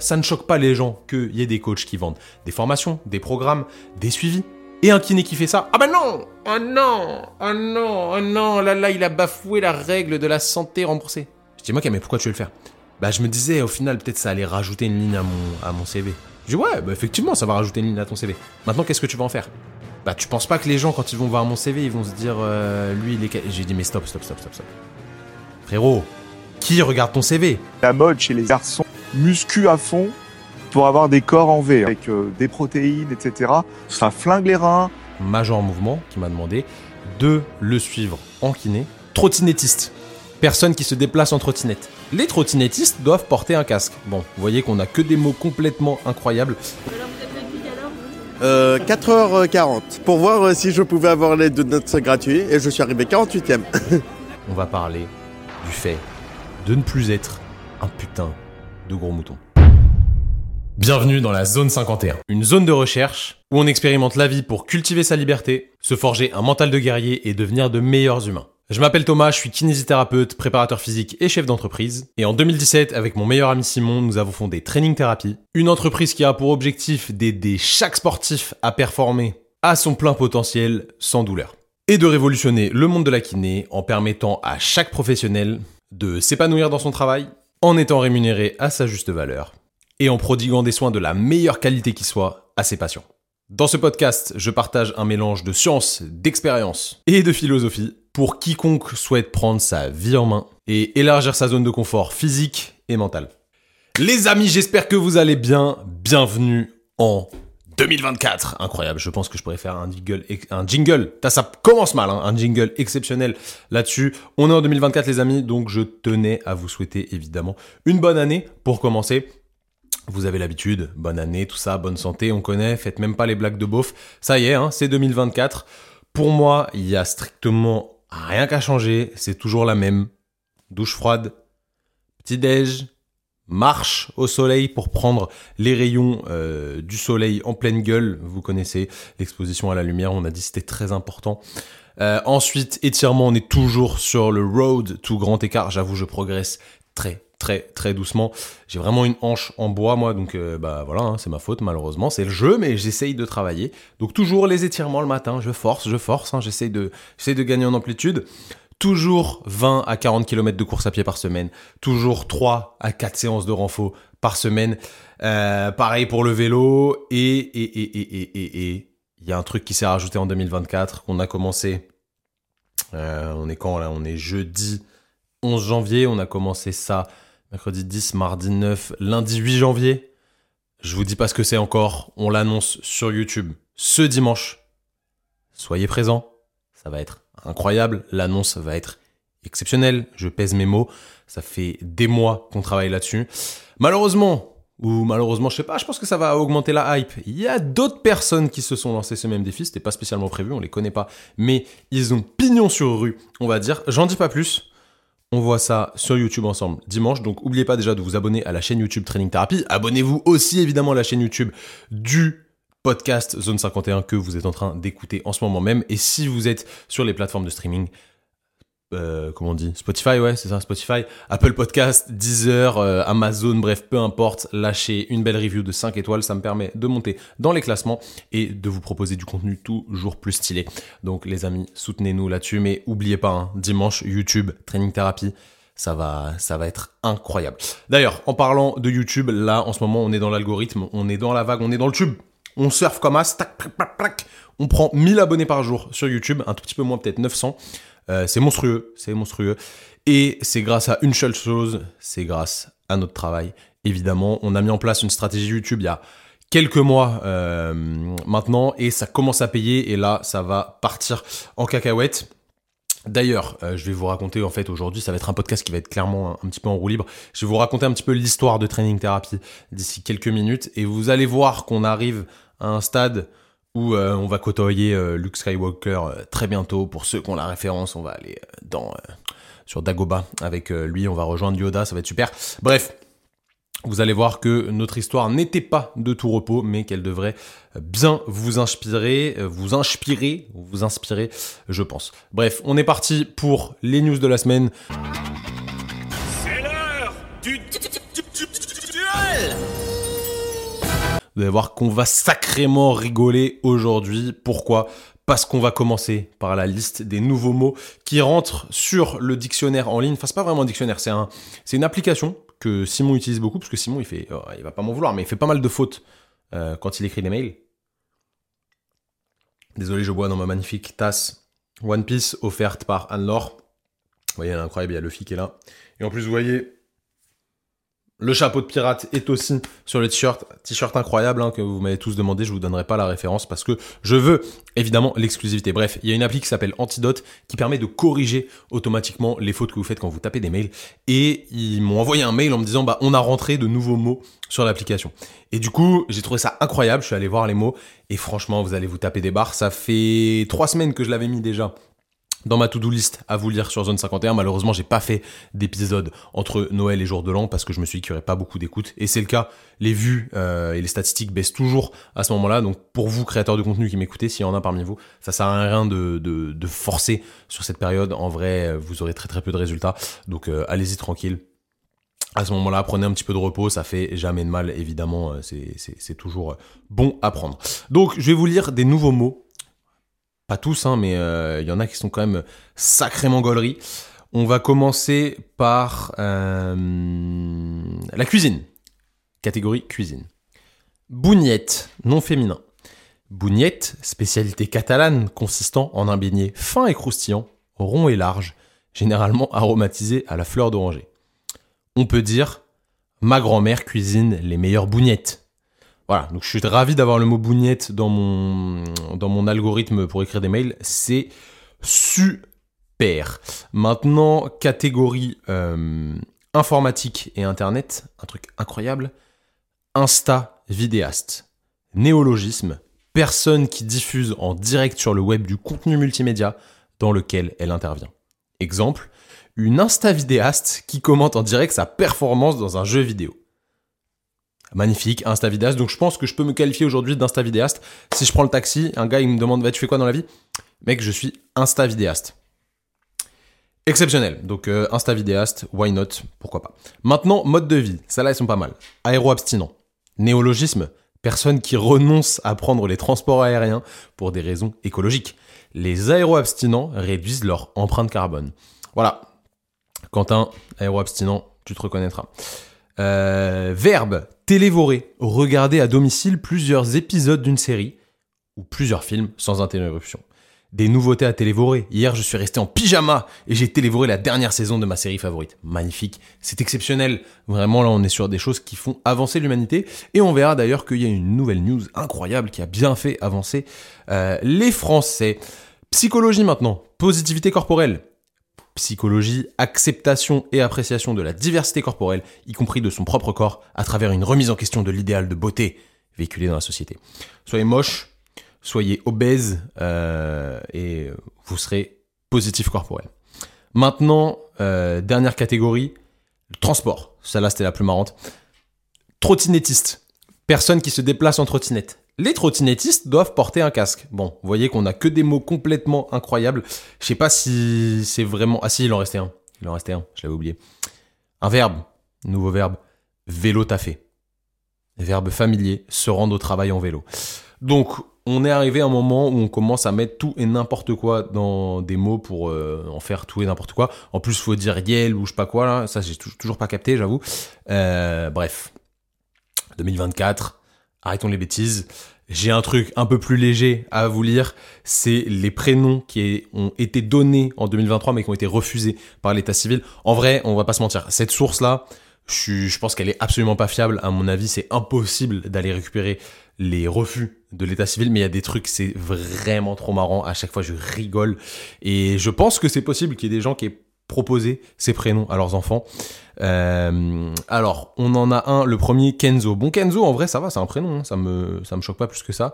Ça ne choque pas les gens qu'il y ait des coachs qui vendent des formations, des programmes, des suivis. Et un kiné qui fait ça, ah bah non Oh non Oh non Oh non Là là, il a bafoué la règle de la santé remboursée. Je dis, moi, mais pourquoi tu veux le faire? Bah, je me disais, au final, peut-être ça allait rajouter une ligne à mon, à mon CV. Je dis, ouais, bah effectivement, ça va rajouter une ligne à ton CV. Maintenant, qu'est-ce que tu vas en faire? Bah, tu penses pas que les gens, quand ils vont voir mon CV, ils vont se dire, euh, lui, il est. J'ai dit, mais stop, stop, stop, stop, stop. Frérot, qui regarde ton CV La mode chez les garçons, muscu à fond pour avoir des corps en V, avec euh, des protéines, etc. Ça flingue les reins. Major Mouvement qui m'a demandé de le suivre en kiné. Trottinettiste. Personne qui se déplace en trottinette. Les trottinettistes doivent porter un casque. Bon, vous voyez qu'on a que des mots complètement incroyables. Euh, 4h40 pour voir euh, si je pouvais avoir l'aide de notes gratuit et je suis arrivé 48ème. On va parler du fait de ne plus être un putain de gros mouton. Bienvenue dans la zone 51, une zone de recherche où on expérimente la vie pour cultiver sa liberté, se forger un mental de guerrier et devenir de meilleurs humains. Je m'appelle Thomas, je suis kinésithérapeute, préparateur physique et chef d'entreprise. Et en 2017, avec mon meilleur ami Simon, nous avons fondé Training Therapy, une entreprise qui a pour objectif d'aider chaque sportif à performer à son plein potentiel sans douleur. Et de révolutionner le monde de la kiné en permettant à chaque professionnel de s'épanouir dans son travail, en étant rémunéré à sa juste valeur et en prodiguant des soins de la meilleure qualité qui soit à ses patients. Dans ce podcast, je partage un mélange de science, d'expérience et de philosophie pour quiconque souhaite prendre sa vie en main et élargir sa zone de confort physique et mental. Les amis, j'espère que vous allez bien. Bienvenue en 2024. Incroyable, je pense que je pourrais faire un jingle. Ça commence mal, hein, un jingle exceptionnel là-dessus. On est en 2024 les amis, donc je tenais à vous souhaiter évidemment une bonne année pour commencer. Vous avez l'habitude, bonne année, tout ça, bonne santé, on connaît, faites même pas les blagues de beauf. Ça y est, hein, c'est 2024. Pour moi, il y a strictement rien qu'à changer, c'est toujours la même. Douche froide, petit déj, marche au soleil pour prendre les rayons euh, du soleil en pleine gueule. Vous connaissez l'exposition à la lumière, on a dit c'était très important. Euh, ensuite, étirement, on est toujours sur le road to grand écart. J'avoue, je progresse très très très doucement. J'ai vraiment une hanche en bois moi, donc euh, bah voilà, hein, c'est ma faute malheureusement, c'est le jeu, mais j'essaye de travailler. Donc toujours les étirements le matin, je force, je force, hein, de, j'essaye de gagner en amplitude. Toujours 20 à 40 km de course à pied par semaine, toujours 3 à 4 séances de renfort par semaine. Euh, pareil pour le vélo et et et et et et il y a un truc qui s'est rajouté en 2024 qu'on a commencé. Euh, on est quand là? On est jeudi 11 janvier. On a commencé ça mercredi 10, mardi 9, lundi 8 janvier. Je vous dis pas ce que c'est encore, on l'annonce sur YouTube ce dimanche. Soyez présents, ça va être incroyable, l'annonce va être exceptionnelle, je pèse mes mots, ça fait des mois qu'on travaille là-dessus. Malheureusement, ou malheureusement, je sais pas, je pense que ça va augmenter la hype. Il y a d'autres personnes qui se sont lancées ce même défi, c'était pas spécialement prévu, on les connaît pas, mais ils ont pignon sur rue, on va dire. J'en dis pas plus. On voit ça sur YouTube ensemble dimanche. Donc n'oubliez pas déjà de vous abonner à la chaîne YouTube Training Therapy. Abonnez-vous aussi évidemment à la chaîne YouTube du podcast Zone 51 que vous êtes en train d'écouter en ce moment même. Et si vous êtes sur les plateformes de streaming, euh, comment on dit? Spotify, ouais, c'est ça, Spotify, Apple Podcast, Deezer, euh, Amazon, bref, peu importe, lâchez une belle review de 5 étoiles, ça me permet de monter dans les classements et de vous proposer du contenu toujours plus stylé. Donc les amis, soutenez-nous là-dessus, mais oubliez pas, hein, dimanche, YouTube, Training Therapy, ça va, ça va être incroyable. D'ailleurs, en parlant de YouTube, là, en ce moment, on est dans l'algorithme, on est dans la vague, on est dans le tube. On surfe comme as, tac, on prend 1000 abonnés par jour sur YouTube, un tout petit peu moins, peut-être 900. Euh, c'est monstrueux, c'est monstrueux. Et c'est grâce à une seule chose, c'est grâce à notre travail. Évidemment, on a mis en place une stratégie YouTube il y a quelques mois euh, maintenant et ça commence à payer et là, ça va partir en cacahuète. D'ailleurs, euh, je vais vous raconter en fait aujourd'hui, ça va être un podcast qui va être clairement un, un, petit peu en roue libre. Je vais vous raconter un petit peu l'histoire de Training Therapy d'ici quelques minutes et vous allez voir qu'on arrive un stade où euh, on va côtoyer euh, Luke Skywalker euh, très bientôt. Pour ceux qui ont la référence, on va aller dans sur Dagoba avec lui, on va rejoindre Yoda, ça va être super. Bref, vous allez voir que notre histoire n'était pas de tout repos, mais qu'elle devrait bien vous inspirer, vous inspirer, vous inspirer, je pense. Bref, on est parti pour les news de la semaine. C'est l'heure du duel Vous allez voir qu'on va sacrément rigoler aujourd'hui. Pourquoi? Parce qu'on va commencer par la liste des nouveaux mots qui rentrent sur le dictionnaire en ligne. Enfin, c'est pas vraiment un dictionnaire, c'est un, c'est une application que Simon utilise beaucoup, parce que Simon, il fait, oh, il va pas m'en vouloir, mais il fait pas mal de fautes euh, quand il écrit des mails. Désolé, je bois dans ma magnifique tasse One Piece offerte par Anne-Laure. Vous voyez, elle est incroyable, il y a Luffy qui est là. Et en plus, vous voyez, le chapeau de pirate est aussi sur le t-shirt, t-shirt incroyable hein, que vous m'avez tous demandé, je vous donnerai pas la référence parce que je veux évidemment l'exclusivité. Bref, il y a une appli qui s'appelle Antidote qui permet de corriger automatiquement les fautes que vous faites quand vous tapez des mails et ils m'ont envoyé un mail en me disant bah on a rentré de nouveaux mots sur l'application. Et du coup, j'ai trouvé ça incroyable, je suis allé voir les mots et franchement, vous allez vous taper des barres, ça fait trois semaines que je l'avais mis déjà dans ma to-do list à vous lire sur Zone 51. Malheureusement, j'ai pas fait d'épisode entre Noël et jour de l'an parce que je me suis dit qu'il n'y aurait pas beaucoup d'écoute. Et c'est le cas. Les vues euh, et les statistiques baissent toujours à ce moment-là. Donc pour vous, créateurs de contenu qui m'écoutez, s'il y en a parmi vous, ça sert à rien de, de, forcer sur cette période. En vrai, vous aurez très très peu de résultats. Donc euh, allez-y tranquille. À ce moment-là, prenez un petit peu de repos, ça fait jamais de mal, évidemment, euh, c'est toujours bon à prendre. Donc, je vais vous lire des nouveaux mots pas tous, hein, mais il euh, y en a qui sont quand même sacrément gauleries. On va commencer par euh, la cuisine. Catégorie cuisine. Bougnette, non féminin. Bougnette, spécialité catalane consistant en un beignet fin et croustillant, rond et large, généralement aromatisé à la fleur d'oranger. On peut dire ma grand-mère cuisine les meilleures bougnettes. Voilà, donc je suis ravi d'avoir le mot bougnette dans mon, dans mon algorithme pour écrire des mails. C'est super. Maintenant, catégorie euh, informatique et internet, un truc incroyable. Insta vidéaste. Néologisme. Personne qui diffuse en direct sur le web du contenu multimédia dans lequel elle intervient. Exemple, une Insta vidéaste qui commente en direct sa performance dans un jeu vidéo. Magnifique, Insta vidéaste. Donc je pense que je peux me qualifier aujourd'hui d'insta vidéaste. Si je prends le taxi, un gars il me demande tu fais quoi dans la vie? Mec, je suis insta vidéaste. Exceptionnel. Donc euh, insta vidéaste, why not? Pourquoi pas. Maintenant, mode de vie. Ça là, ils sont pas mal. Aéro-abstinent. Néologisme. Personne qui renonce à prendre les transports aériens pour des raisons écologiques. Les aéro-abstinents réduisent leur empreinte carbone. Voilà. Quentin, aéro-abstinent, tu te reconnaîtras. Euh, verbe, télévorer, regarder à domicile plusieurs épisodes d'une série ou plusieurs films sans interruption. Des nouveautés à télévorer. Hier, je suis resté en pyjama et j'ai télévoré la dernière saison de ma série favorite. Magnifique. C'est exceptionnel. Vraiment, là, on est sur des choses qui font avancer l'humanité. Et on verra d'ailleurs qu'il y a une nouvelle news incroyable qui a bien fait avancer euh, les Français. Psychologie maintenant. Positivité corporelle psychologie, acceptation et appréciation de la diversité corporelle, y compris de son propre corps, à travers une remise en question de l'idéal de beauté véhiculé dans la société. Soyez moche, soyez obèse, euh, et vous serez positif corporel. Maintenant, euh, dernière catégorie, le transport. Celle-là, c'était la plus marrante. Trottinettiste. Personne qui se déplace en trottinette. Les trottinettistes doivent porter un casque. Bon, vous voyez qu'on a que des mots complètement incroyables. Je sais pas si c'est vraiment... Ah si, il en restait un. Il en restait un, je l'avais oublié. Un verbe, nouveau verbe, vélo taffé. Verbe familier, se rendre au travail en vélo. Donc, on est arrivé à un moment où on commence à mettre tout et n'importe quoi dans des mots pour euh, en faire tout et n'importe quoi. En plus, faut dire yel ou je sais pas quoi là. Ça, j'ai toujours pas capté, j'avoue. Euh, bref. 2024, arrêtons les bêtises. J'ai un truc un peu plus léger à vous lire, c'est les prénoms qui ont été donnés en 2023 mais qui ont été refusés par l'état civil. En vrai, on va pas se mentir, cette source-là, je, pense qu'elle est absolument pas fiable. À mon avis, c'est impossible d'aller récupérer les refus de l'état civil, mais il y a des trucs, c'est vraiment trop marrant. À chaque fois, je rigole. Et je pense que c'est possible qu'il y ait des gens qui proposé ces prénoms à leurs enfants. Euh, alors, on en a un, le premier, Kenzo. Bon, Kenzo, en vrai, ça va, c'est un prénom, hein, ça me, me choque pas plus que ça.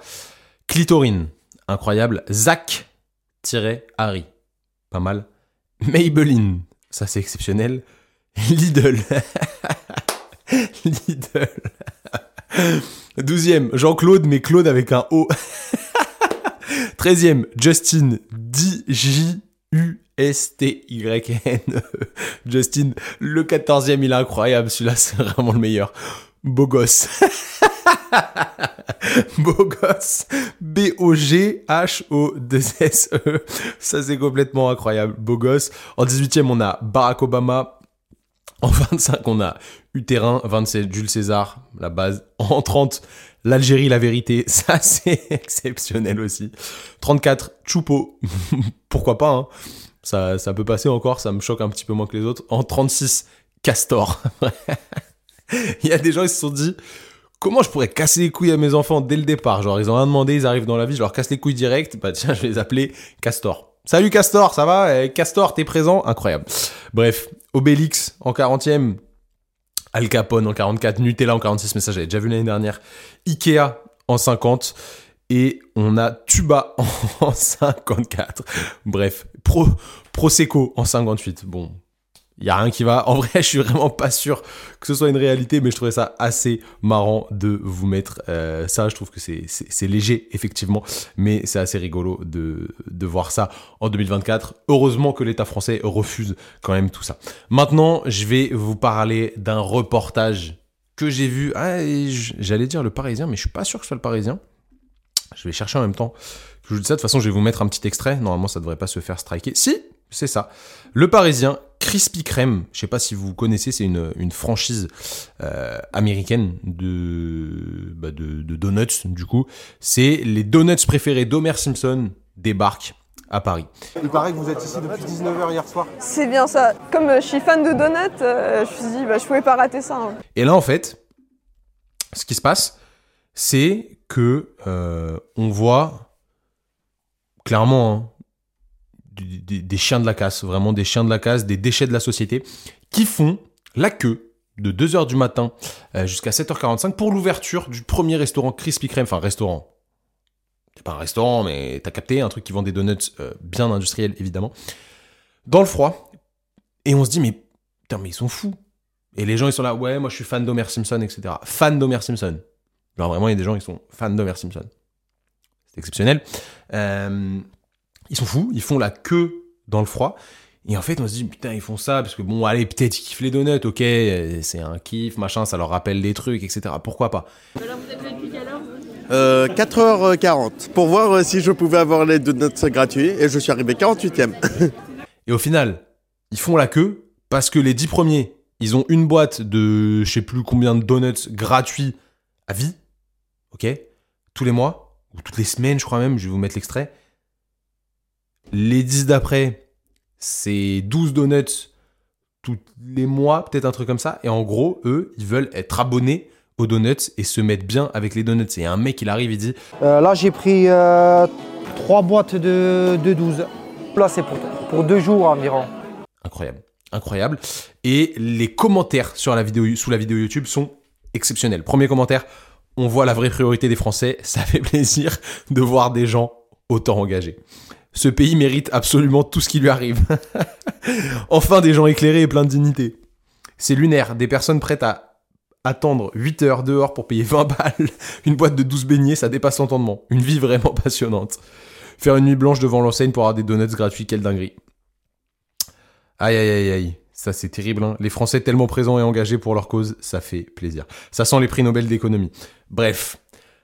Clitorine, incroyable. Zach-Harry, pas mal. Maybelline, ça c'est exceptionnel. Lidl. Lidl. Douzième, Jean-Claude, mais Claude avec un O. Treizième, Justin, D-J-U S-T-Y-N. Justin, le 14e, il est incroyable. Celui-là, c'est vraiment le meilleur. Beau gosse. Beau gosse. B-O-G-H-O-2-S-E. Ça, c'est complètement incroyable. Beau gosse. En 18e, on a Barack Obama. En 25, on a Utérin. 27, Jules César, la base. En 30, l'Algérie, la vérité. Ça, c'est exceptionnel aussi. 34, Choupo. Pourquoi pas, hein. Ça, ça peut passer encore, ça me choque un petit peu moins que les autres. En 36, Castor. Il y a des gens, ils se sont dit, comment je pourrais casser les couilles à mes enfants dès le départ? Genre, ils ont rien demandé, ils arrivent dans la vie, je leur casse les couilles direct. Bah tiens, je vais les appeler Castor. Salut Castor, ça va? Eh, Castor, t'es présent? Incroyable. Bref, Obélix en 40e. Al Capone en 44, Nutella en 46, mais ça j'avais déjà vu l'année dernière. Ikea en 50 et on a Tuba en 54. Bref, Pro, Prosecco en 58. Bon, il y a rien qui va. En vrai, je suis vraiment pas sûr que ce soit une réalité, mais je trouvais ça assez marrant de vous mettre euh, ça. Je trouve que c'est, léger, effectivement, mais c'est assez rigolo de, de voir ça en 2024. Heureusement que l'État français refuse quand même tout ça. Maintenant, je vais vous parler d'un reportage que j'ai vu. Ah, j'allais dire le Parisien, mais je suis pas sûr que ce soit le Parisien. Je vais chercher en même temps je vous dis ça. De toute façon, je vais vous mettre un petit extrait. Normalement, ça devrait pas se faire striker. Si, c'est ça. Le Parisien, Krispy Kreme. Je sais pas si vous connaissez, c'est une, une franchise euh, américaine de, bah de, de donuts, du coup. C'est les donuts préférés d'Homer Simpson débarquent à Paris. Il paraît que vous êtes ici depuis 19h hier soir. C'est bien ça. Comme euh, je suis fan de donuts, euh, je me suis dit, bah, je pouvais pas rater ça. hein. Et là, en fait, ce qui se passe, c'est que euh, on voit clairement hein, des chiens de la casse, vraiment des chiens de la casse, des déchets de la société, qui font la queue de 2h du matin euh, jusqu'à 7h45 pour l'ouverture du premier restaurant Krispy Kreme, enfin restaurant. C'est pas un restaurant, mais t'as capté, un truc qui vend des donuts euh, bien industriels, évidemment. Dans le froid. Et on se dit, mais putain, mais ils sont fous. Et les gens, ils sont là, ouais, moi je suis fan d'Homer Simpson, etc. Fan d'Homer Simpson. Genre vraiment, il y a des gens qui sont fans d'Homer Simpson. C'est exceptionnel. Euh, ils sont fous, ils font la queue dans le froid. Et en fait, on se dit, putain, ils font ça parce que bon, allez, peut-être ils kiffent les donuts, ok, euh, c'est un kiff, machin, ça leur rappelle des trucs, etc. Pourquoi pas? Euh, 4h40 pour voir euh, si je pouvais avoir les donuts gratuits et je suis arrivé 48e. Et au final, ils font la queue parce que les 10 premiers, ils ont une boîte de je sais plus combien de donuts gratuits à vie. Ok Tous les mois, ou toutes les semaines, je crois même, je vais vous mettre l'extrait. Les 10 d'après, c'est 12 donuts tous les mois, peut-être un truc comme ça. Et en gros, eux, ils veulent être abonnés aux donuts et se mettre bien avec les donuts. Et un mec, il arrive, il dit Euh, là, j'ai pris euh, trois boîtes de, de 12. Là, c'est pour, pour deux jours environ. Incroyable. Incroyable. Et les commentaires sur la vidéo, sous la vidéo YouTube sont exceptionnels. Premier commentaire, on voit la vraie priorité des Français. Ça fait plaisir de voir des gens autant engagés. Ce pays mérite absolument tout ce qui lui arrive. enfin des gens éclairés et pleins de dignité. C'est lunaire, des personnes prêtes à attendre 8 heures dehors pour payer 20 balles, une boîte de 12 beignets, ça dépasse l'entendement. Une vie vraiment passionnante. Faire une nuit blanche devant l'enseigne pour avoir des donuts gratuits, quelle dinguerie. Aïe aïe aïe aïe, ça c'est terrible. hein. Les Français tellement présents et engagés pour leur cause, ça fait plaisir. Ça sent les prix Nobel d'économie. Bref,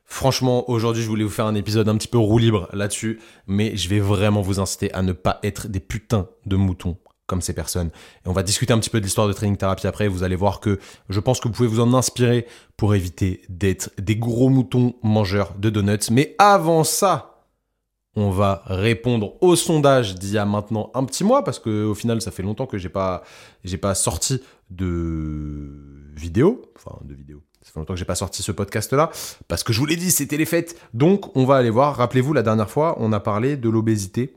franchement, aujourd'hui je voulais vous faire un épisode un petit peu roue libre là-dessus, mais je vais vraiment vous inciter à ne pas être des putains de moutons comme ces personnes. Et on va discuter un petit peu de l'histoire de training thérapie après. Vous allez voir que je pense que vous pouvez vous en inspirer pour éviter d'être des gros moutons mangeurs de donuts. Mais avant ça, on va répondre au sondage d'il y a maintenant un petit mois parce que au final ça fait longtemps que j'ai pas pas sorti de vidéo enfin de vidéo ça longtemps que j'ai pas sorti ce podcast là parce que je vous l'ai dit c'était les fêtes donc on va aller voir rappelez-vous la dernière fois on a parlé de l'obésité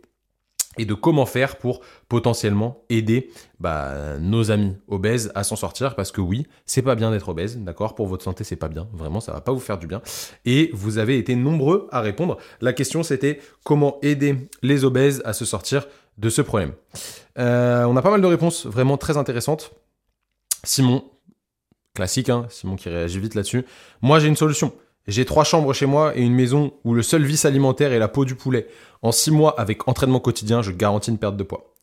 et de comment faire pour potentiellement aider bah, nos amis obèses à s'en sortir parce que oui, c'est pas bien d'être obèse, d'accord? Pour votre santé, c'est pas bien, vraiment, ça va pas vous faire du bien. Et vous avez été nombreux à répondre. La question c'était comment aider les obèses à se sortir de ce problème. Euh, on a pas mal de réponses vraiment très intéressantes. Simon, classique, hein, Simon qui réagit vite là-dessus. Moi j'ai une solution. J'ai trois chambres chez moi et une maison où le seul vice alimentaire est la peau du poulet. En six mois, avec entraînement quotidien, je garantis une perte de poids.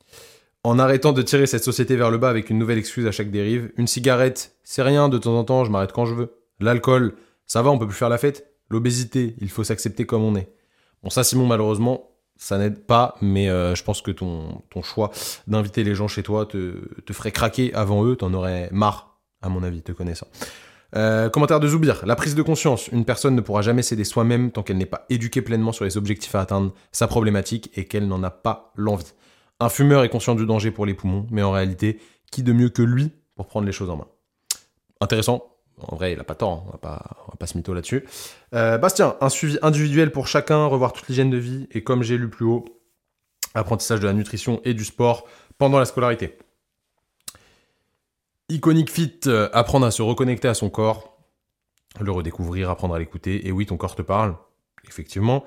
En arrêtant de tirer cette société vers le bas avec une nouvelle excuse à chaque dérive, une cigarette, c'est rien, de temps en temps, je m'arrête quand je veux. L'alcool, ça va, on peut plus faire la fête. l'obésité, il faut s'accepter comme on est. Bon, ça, Simon, malheureusement, ça n'aide pas, mais euh, je pense que ton, ton choix d'inviter les gens chez toi te, te ferait craquer avant eux, t'en aurais marre, à mon avis, te connaissant. Euh, commentaire de Zoubir. La prise de conscience. Une personne ne pourra jamais s'aider soi-même tant qu'elle n'est pas éduquée pleinement sur les objectifs à atteindre, sa problématique et qu'elle n'en a pas l'envie. Un fumeur est conscient du danger pour les poumons, mais en réalité, qui de mieux que lui pour prendre les choses en main? Intéressant. En vrai, il n'a pas tort, hein. on va pas, on va pas se mytho là-dessus. Euh, Bastien, un suivi individuel pour chacun, revoir toute l'hygiène de vie et comme j'ai lu plus haut, apprentissage de la nutrition et du sport pendant la scolarité. Iconic Fit, euh, apprendre à se reconnecter à son corps, le redécouvrir, apprendre à l'écouter. Et oui, ton corps te parle, effectivement.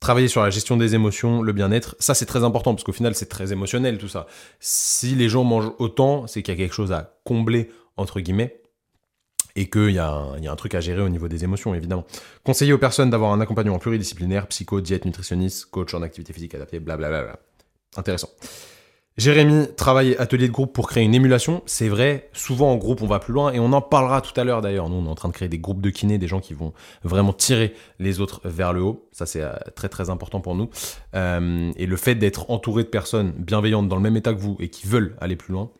Travailler sur la gestion des émotions, le bien-être, ça c'est très important parce qu'au final c'est très émotionnel tout ça. Si les gens mangent autant, c'est qu'il y a quelque chose à combler, entre guillemets, et qu'il y, y a un truc à gérer au niveau des émotions, évidemment. Conseiller aux personnes d'avoir un accompagnement pluridisciplinaire, psycho, diète, nutritionniste, coach en activité physique adaptée, blablabla. Intéressant. Jérémy, travail et atelier de groupe pour créer une émulation. C'est vrai, souvent en groupe on va plus loin et on en parlera tout à l'heure d'ailleurs. Nous on est en train de créer des groupes de kinés, des gens qui vont vraiment tirer les autres vers le haut. Ça c'est euh, très très important pour nous. Euh, et le fait d'être entouré de personnes bienveillantes dans le même état que vous et qui veulent aller plus loin,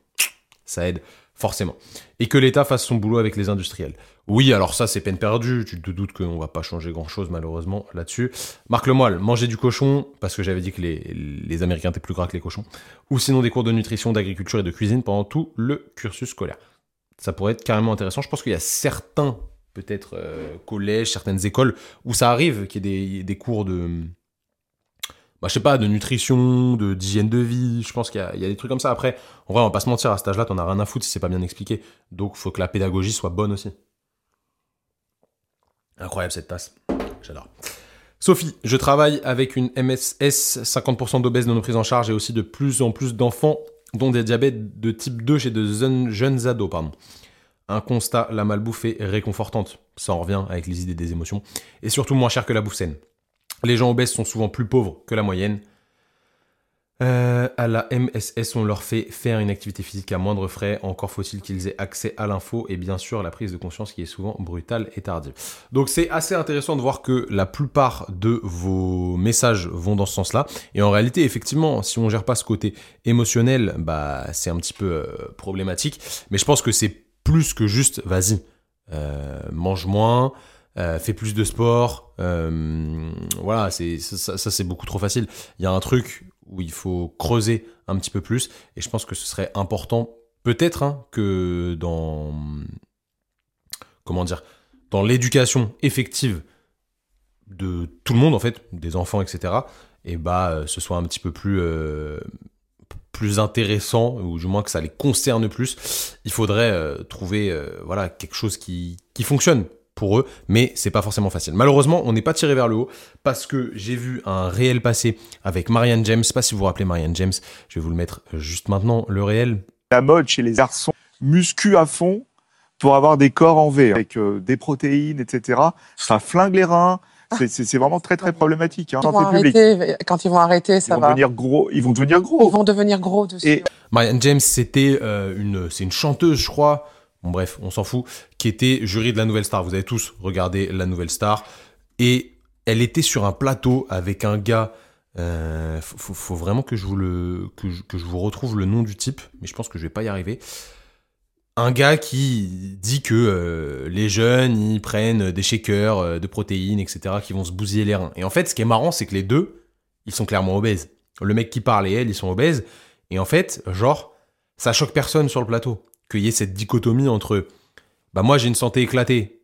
ça aide forcément. Et que l'État fasse son boulot avec les industriels. Oui, alors ça c'est peine perdue, tu te doutes qu'on va pas changer grand chose malheureusement là-dessus. Marc Lemoyle, manger du cochon, parce que j'avais dit que les, Américains étaient plus gras que les cochons, ou sinon des cours de nutrition, d'agriculture et de cuisine pendant tout le cursus scolaire. Ça pourrait être carrément intéressant. Je pense qu'il y a certains, peut-être, euh, collèges, certaines écoles, où ça arrive qu'il y ait des, cours de... Bah, je de nutrition, de d'hygiène de vie, je pense qu'il y a des trucs comme ça. Après, en vrai, on va pas se mentir, à cet âge-là, t'en as rien à foutre si c'est pas bien expliqué. Donc, faut que la pédagogie soit bonne aussi. Incroyable cette tasse. J'adore. Sophie, je travaille avec une MSS, 50% d'obèses non prises en charge et aussi de plus en plus d'enfants dont des diabètes de type 2 chez de jeunes, jeunes ados. Pardon. Un constat, la malbouffe est réconfortante. Ça en revient avec les idées des émotions. Et surtout moins cher que la bouffe saine. Les gens obèses sont souvent plus pauvres que la moyenne. Euh, à la MSS, on leur fait faire une activité physique à moindre frais. Encore faut-il qu'ils aient accès à l'info et bien sûr la prise de conscience qui est souvent brutale et tardive. Donc c'est assez intéressant de voir que la plupart de vos messages vont dans ce sens-là. Et en réalité, effectivement, si on gère pas ce côté émotionnel, bah c'est un petit peu euh, problématique. Mais je pense que c'est plus que juste, vas-y, euh, mange moins. fais plus de sport, voilà, c'est ça, c'est beaucoup trop facile. Il y a un truc où il faut creuser un petit peu plus, et je pense que ce serait important, peut-être, hein, que dans comment dire, dans l'éducation effective de tout le monde en fait, des enfants, etc. Et bah, euh, ce soit un petit peu plus euh, plus intéressant ou du moins que ça les concerne plus. Il faudrait euh, trouver voilà quelque chose qui qui fonctionne pour eux, mais c'est pas forcément facile. Malheureusement, on n'est pas tiré vers le haut parce que j'ai vu un réel passé avec Marianne James. Je sais pas si vous vous rappelez Marianne James. Je vais vous le mettre juste maintenant. Le réel. La mode chez les garçons, muscu à fond pour avoir des corps en V, avec euh, des protéines, etc. Ça flingue les reins. C'est- vraiment très très problématique. Hein. Ils vont arrêter, quand ils vont arrêter, Ils ça vont va. devenir gros. Ils vont devenir Ils gros. vont devenir gros dessus. Et- Marianne James, c'était euh, une, c'est une chanteuse, je crois. Bon bref, on s'en fout. Qui était jury de la Nouvelle Star. Vous avez tous regardé la Nouvelle Star. Et elle était sur un plateau avec un gars. Euh, faut, vraiment que je vous le, que je, que je vous retrouve le nom du type, mais je pense que je vais pas y arriver. Un gars qui dit que euh, les jeunes ils prennent des shakers euh, de protéines, etc., qui vont se bousiller les reins. Et en fait, ce qui est marrant, c'est que les deux, ils sont clairement obèses. Le mec qui parle et elle, ils sont obèses. Et en fait, genre, ça choque personne sur le plateau qu'il y ait cette dichotomie entre bah moi j'ai une santé éclatée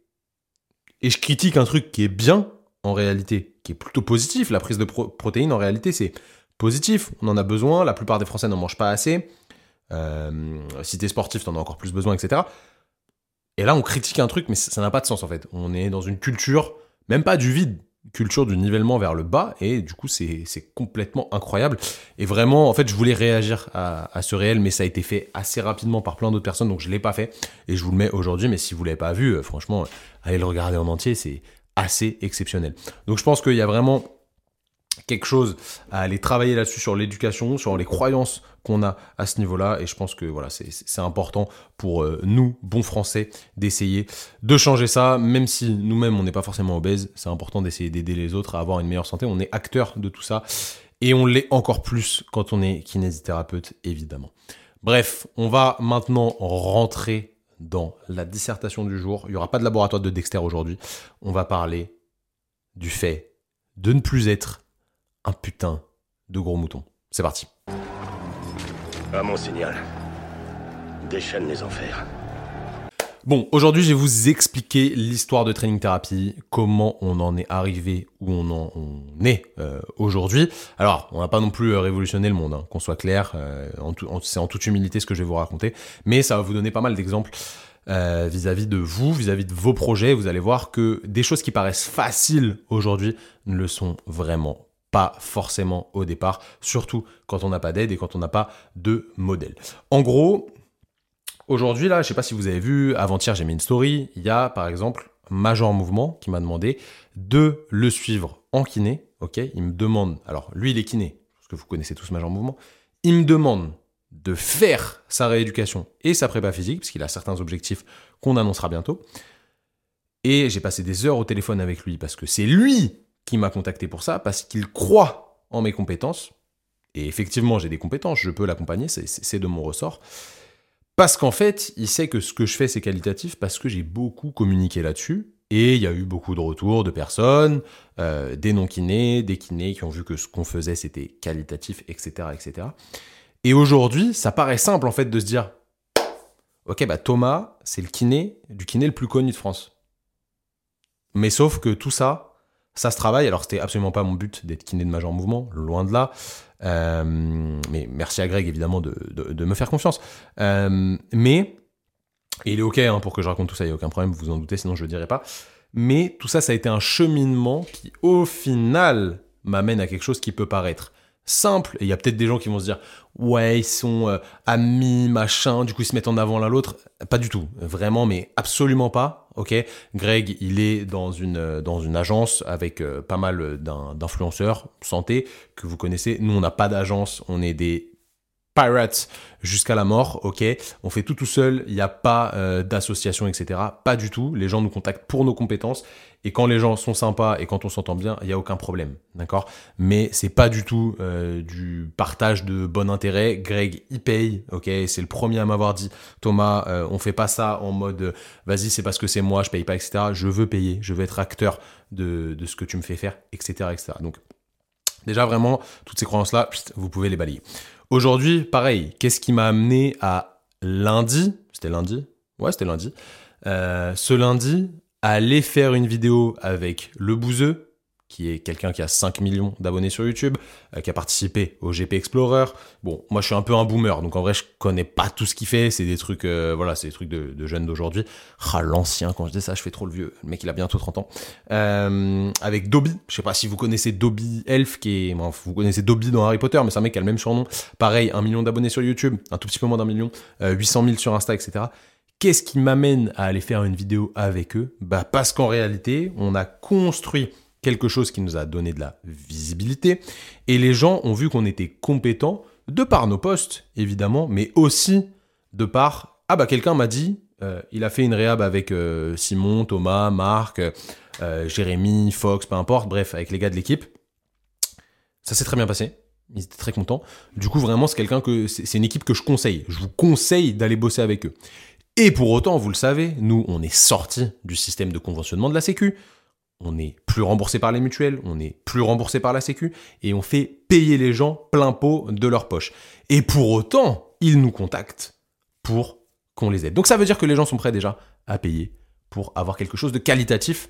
et je critique un truc qui est bien en réalité, qui est plutôt positif. La prise de pro- protéines en réalité c'est positif, on en a besoin. La plupart des Français n'en mangent pas assez. Euh, si t'es sportif, t'en as encore plus besoin, etc. Et là on critique un truc, mais ça n'a pas de sens en fait. On est dans une culture, même pas du vide, culture du nivellement vers le bas, et du coup c'est complètement incroyable. Et vraiment, en fait, je voulais réagir à, à ce réel, mais ça a été fait assez rapidement par plein d'autres personnes, donc je l'ai pas fait. Et je vous le mets aujourd'hui, mais si vous l'avez pas vu, euh, franchement, euh, allez le regarder en entier, c'est assez exceptionnel. Donc je pense qu'il y a vraiment quelque chose à aller travailler là-dessus sur l'éducation, sur les croyances qu'on a à ce niveau-là. Et je pense que voilà, c'est- important pour euh, nous, bons Français, d'essayer de changer ça, même si nous-mêmes on n'est pas forcément obèses. C'est important d'essayer d'aider les autres à avoir une meilleure santé. On est acteur de tout ça. Et on l'est encore plus quand on est kinésithérapeute, évidemment. Bref, on va maintenant rentrer dans la dissertation du jour. Il n'y aura pas de laboratoire de Dexter aujourd'hui. On va parler du fait de ne plus être un putain de gros mouton. C'est parti. À mon signal. Déchaîne les enfers. Bon, aujourd'hui, je vais vous expliquer l'histoire de Training Therapy, comment on en est arrivé où on en on est euh, aujourd'hui. Alors, on n'a pas non plus euh, révolutionné le monde, hein, qu'on soit clair, euh, c'est en toute humilité ce que je vais vous raconter, mais ça va vous donner pas mal d'exemples euh, vis-à-vis de vous, vis-à-vis de vos projets. Vous allez voir que des choses qui paraissent faciles aujourd'hui ne le sont vraiment pas forcément au départ, surtout quand on n'a pas d'aide et quand on n'a pas de modèle. En gros, Aujourd'hui, là, je sais pas si vous avez vu, avant-hier, j'ai mis une story. Il y a, par exemple, Major Mouvement qui m'a demandé de le suivre en kiné. Ok, il me demande. Alors, lui, il est kiné, parce que vous connaissez tous Major Mouvement. Il me demande de faire sa rééducation et sa prépa physique, parce qu'il a certains objectifs qu'on annoncera bientôt. Et j'ai passé des heures au téléphone avec lui, parce que c'est lui qui m'a contacté pour ça, parce qu'il croit en mes compétences. Et effectivement, j'ai des compétences, je peux l'accompagner, c'est- de mon ressort. Parce qu'en fait, il sait que ce que je fais, c'est qualitatif parce que j'ai beaucoup communiqué là-dessus. Et il y a eu beaucoup de retours de personnes, euh, des non-kinés, des kinés qui ont vu que ce qu'on faisait, c'était qualitatif, etc., etc. Et aujourd'hui, ça paraît simple, en fait, de se dire, ok, bah Thomas, c'est le kiné, du kiné le plus connu de France. Mais sauf que tout ça, ça se travaille. Alors, c'était absolument pas mon but d'être kiné de major mouvement, loin de là. Euh, mais merci à Greg, évidemment, de, de- de me faire confiance. Euh, mais, et il est OK hein, pour que je raconte tout ça, il n'y a aucun problème, vous vous en doutez, sinon je ne le dirai pas. Mais tout ça, ça a été un cheminement qui, au final, m'amène à quelque chose qui peut paraître simple. Et il y a peut-être des gens qui vont se dire, ouais, ils sont euh, amis, machin, du coup ils se mettent en avant l'un l'autre. Pas du tout, vraiment, mais absolument pas. Ok, Greg, il est dans une euh, dans une agence avec euh, pas mal d'in- d'influenceurs santé que vous connaissez. Nous, on n'a pas d'agence, on est des pirates jusqu'à la mort, ok On fait tout tout seul, il n'y a pas euh, d'association, etc. Pas du tout. Les gens nous contactent pour nos compétences. Et quand les gens sont sympas et quand on s'entend bien, il n'y a aucun problème, d'accord? Mais c'est pas du tout euh, du partage de bon intérêt. Greg, il paye, ok C'est le premier à m'avoir dit, Thomas, euh, on fait pas ça en mode, vas-y, c'est parce que c'est moi, je paye pas, etc. Je veux payer, je veux être acteur de, de ce que tu me fais faire, etc., etc. Donc, déjà vraiment, toutes ces croyances-là, vous pouvez les balayer. Aujourd'hui, pareil, qu'est-ce qui m'a amené à lundi C'était lundi? Ouais, c'était lundi. Euh, ce lundi, aller faire une vidéo avec Le Bouzeux, qui est quelqu'un qui a 5 millions d'abonnés sur YouTube, euh, qui a participé au GP Explorer. Bon, moi je suis un peu un boomer, donc en vrai je connais pas tout ce qu'il fait, c'est des trucs, euh, voilà, c'est des trucs de, jeunes d'aujourd'hui. Ah, l'ancien, quand je dis ça, je fais trop le vieux. Le mec il a bientôt 30 ans. Euh, avec Dobby, je sais pas si vous connaissez Dobby Elf, qui vous connaissez Dobby dans Harry Potter, mais c'est un mec qui a le même surnom. Pareil, un million d'abonnés sur YouTube, un tout petit peu moins d'un million, euh, 800 000 sur Insta, etc. Qu'est-ce qui m'amène à aller faire une vidéo avec eux? Bah parce qu'en réalité, on a construit quelque chose qui nous a donné de la visibilité et les gens ont vu qu'on était compétents de par nos postes évidemment, mais aussi de par ah bah quelqu'un m'a dit euh, il a fait une réhab avec euh, Simon, Thomas, Marc, euh, Jérémy, Fox, peu importe, bref avec les gars de l'équipe. Ça s'est très bien passé. Ils étaient très contents. Du coup, vraiment, c'est quelqu'un que c'est une équipe que je conseille. Je vous conseille d'aller bosser avec eux. Et pour autant, vous le savez, nous, on est sorti du système de conventionnement de la Sécu. On n'est plus remboursé par les mutuelles, on n'est plus remboursé par la Sécu, et on fait payer les gens plein pot de leur poche. Et pour autant, ils nous contactent pour qu'on les aide. Donc ça veut dire que les gens sont prêts déjà à payer pour avoir quelque chose de qualitatif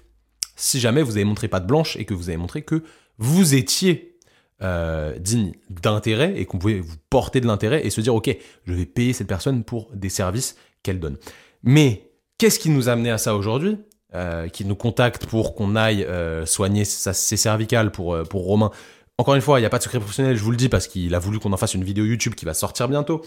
si jamais vous avez montré pas de blanche et que vous avez montré que vous étiez euh, digne d'intérêt et qu'on pouvait vous porter de l'intérêt et se dire ok je vais payer cette personne pour des services qu'elle donne mais qu'est-ce qui nous a amené à ça aujourd'hui? Euh, qui nous contacte pour qu'on aille euh, soigner sa- ses cervicales pour, euh, pour Romain encore une fois il n'y a pas de secret professionnel je vous le dis parce qu'il a voulu qu'on en fasse une vidéo YouTube qui va sortir bientôt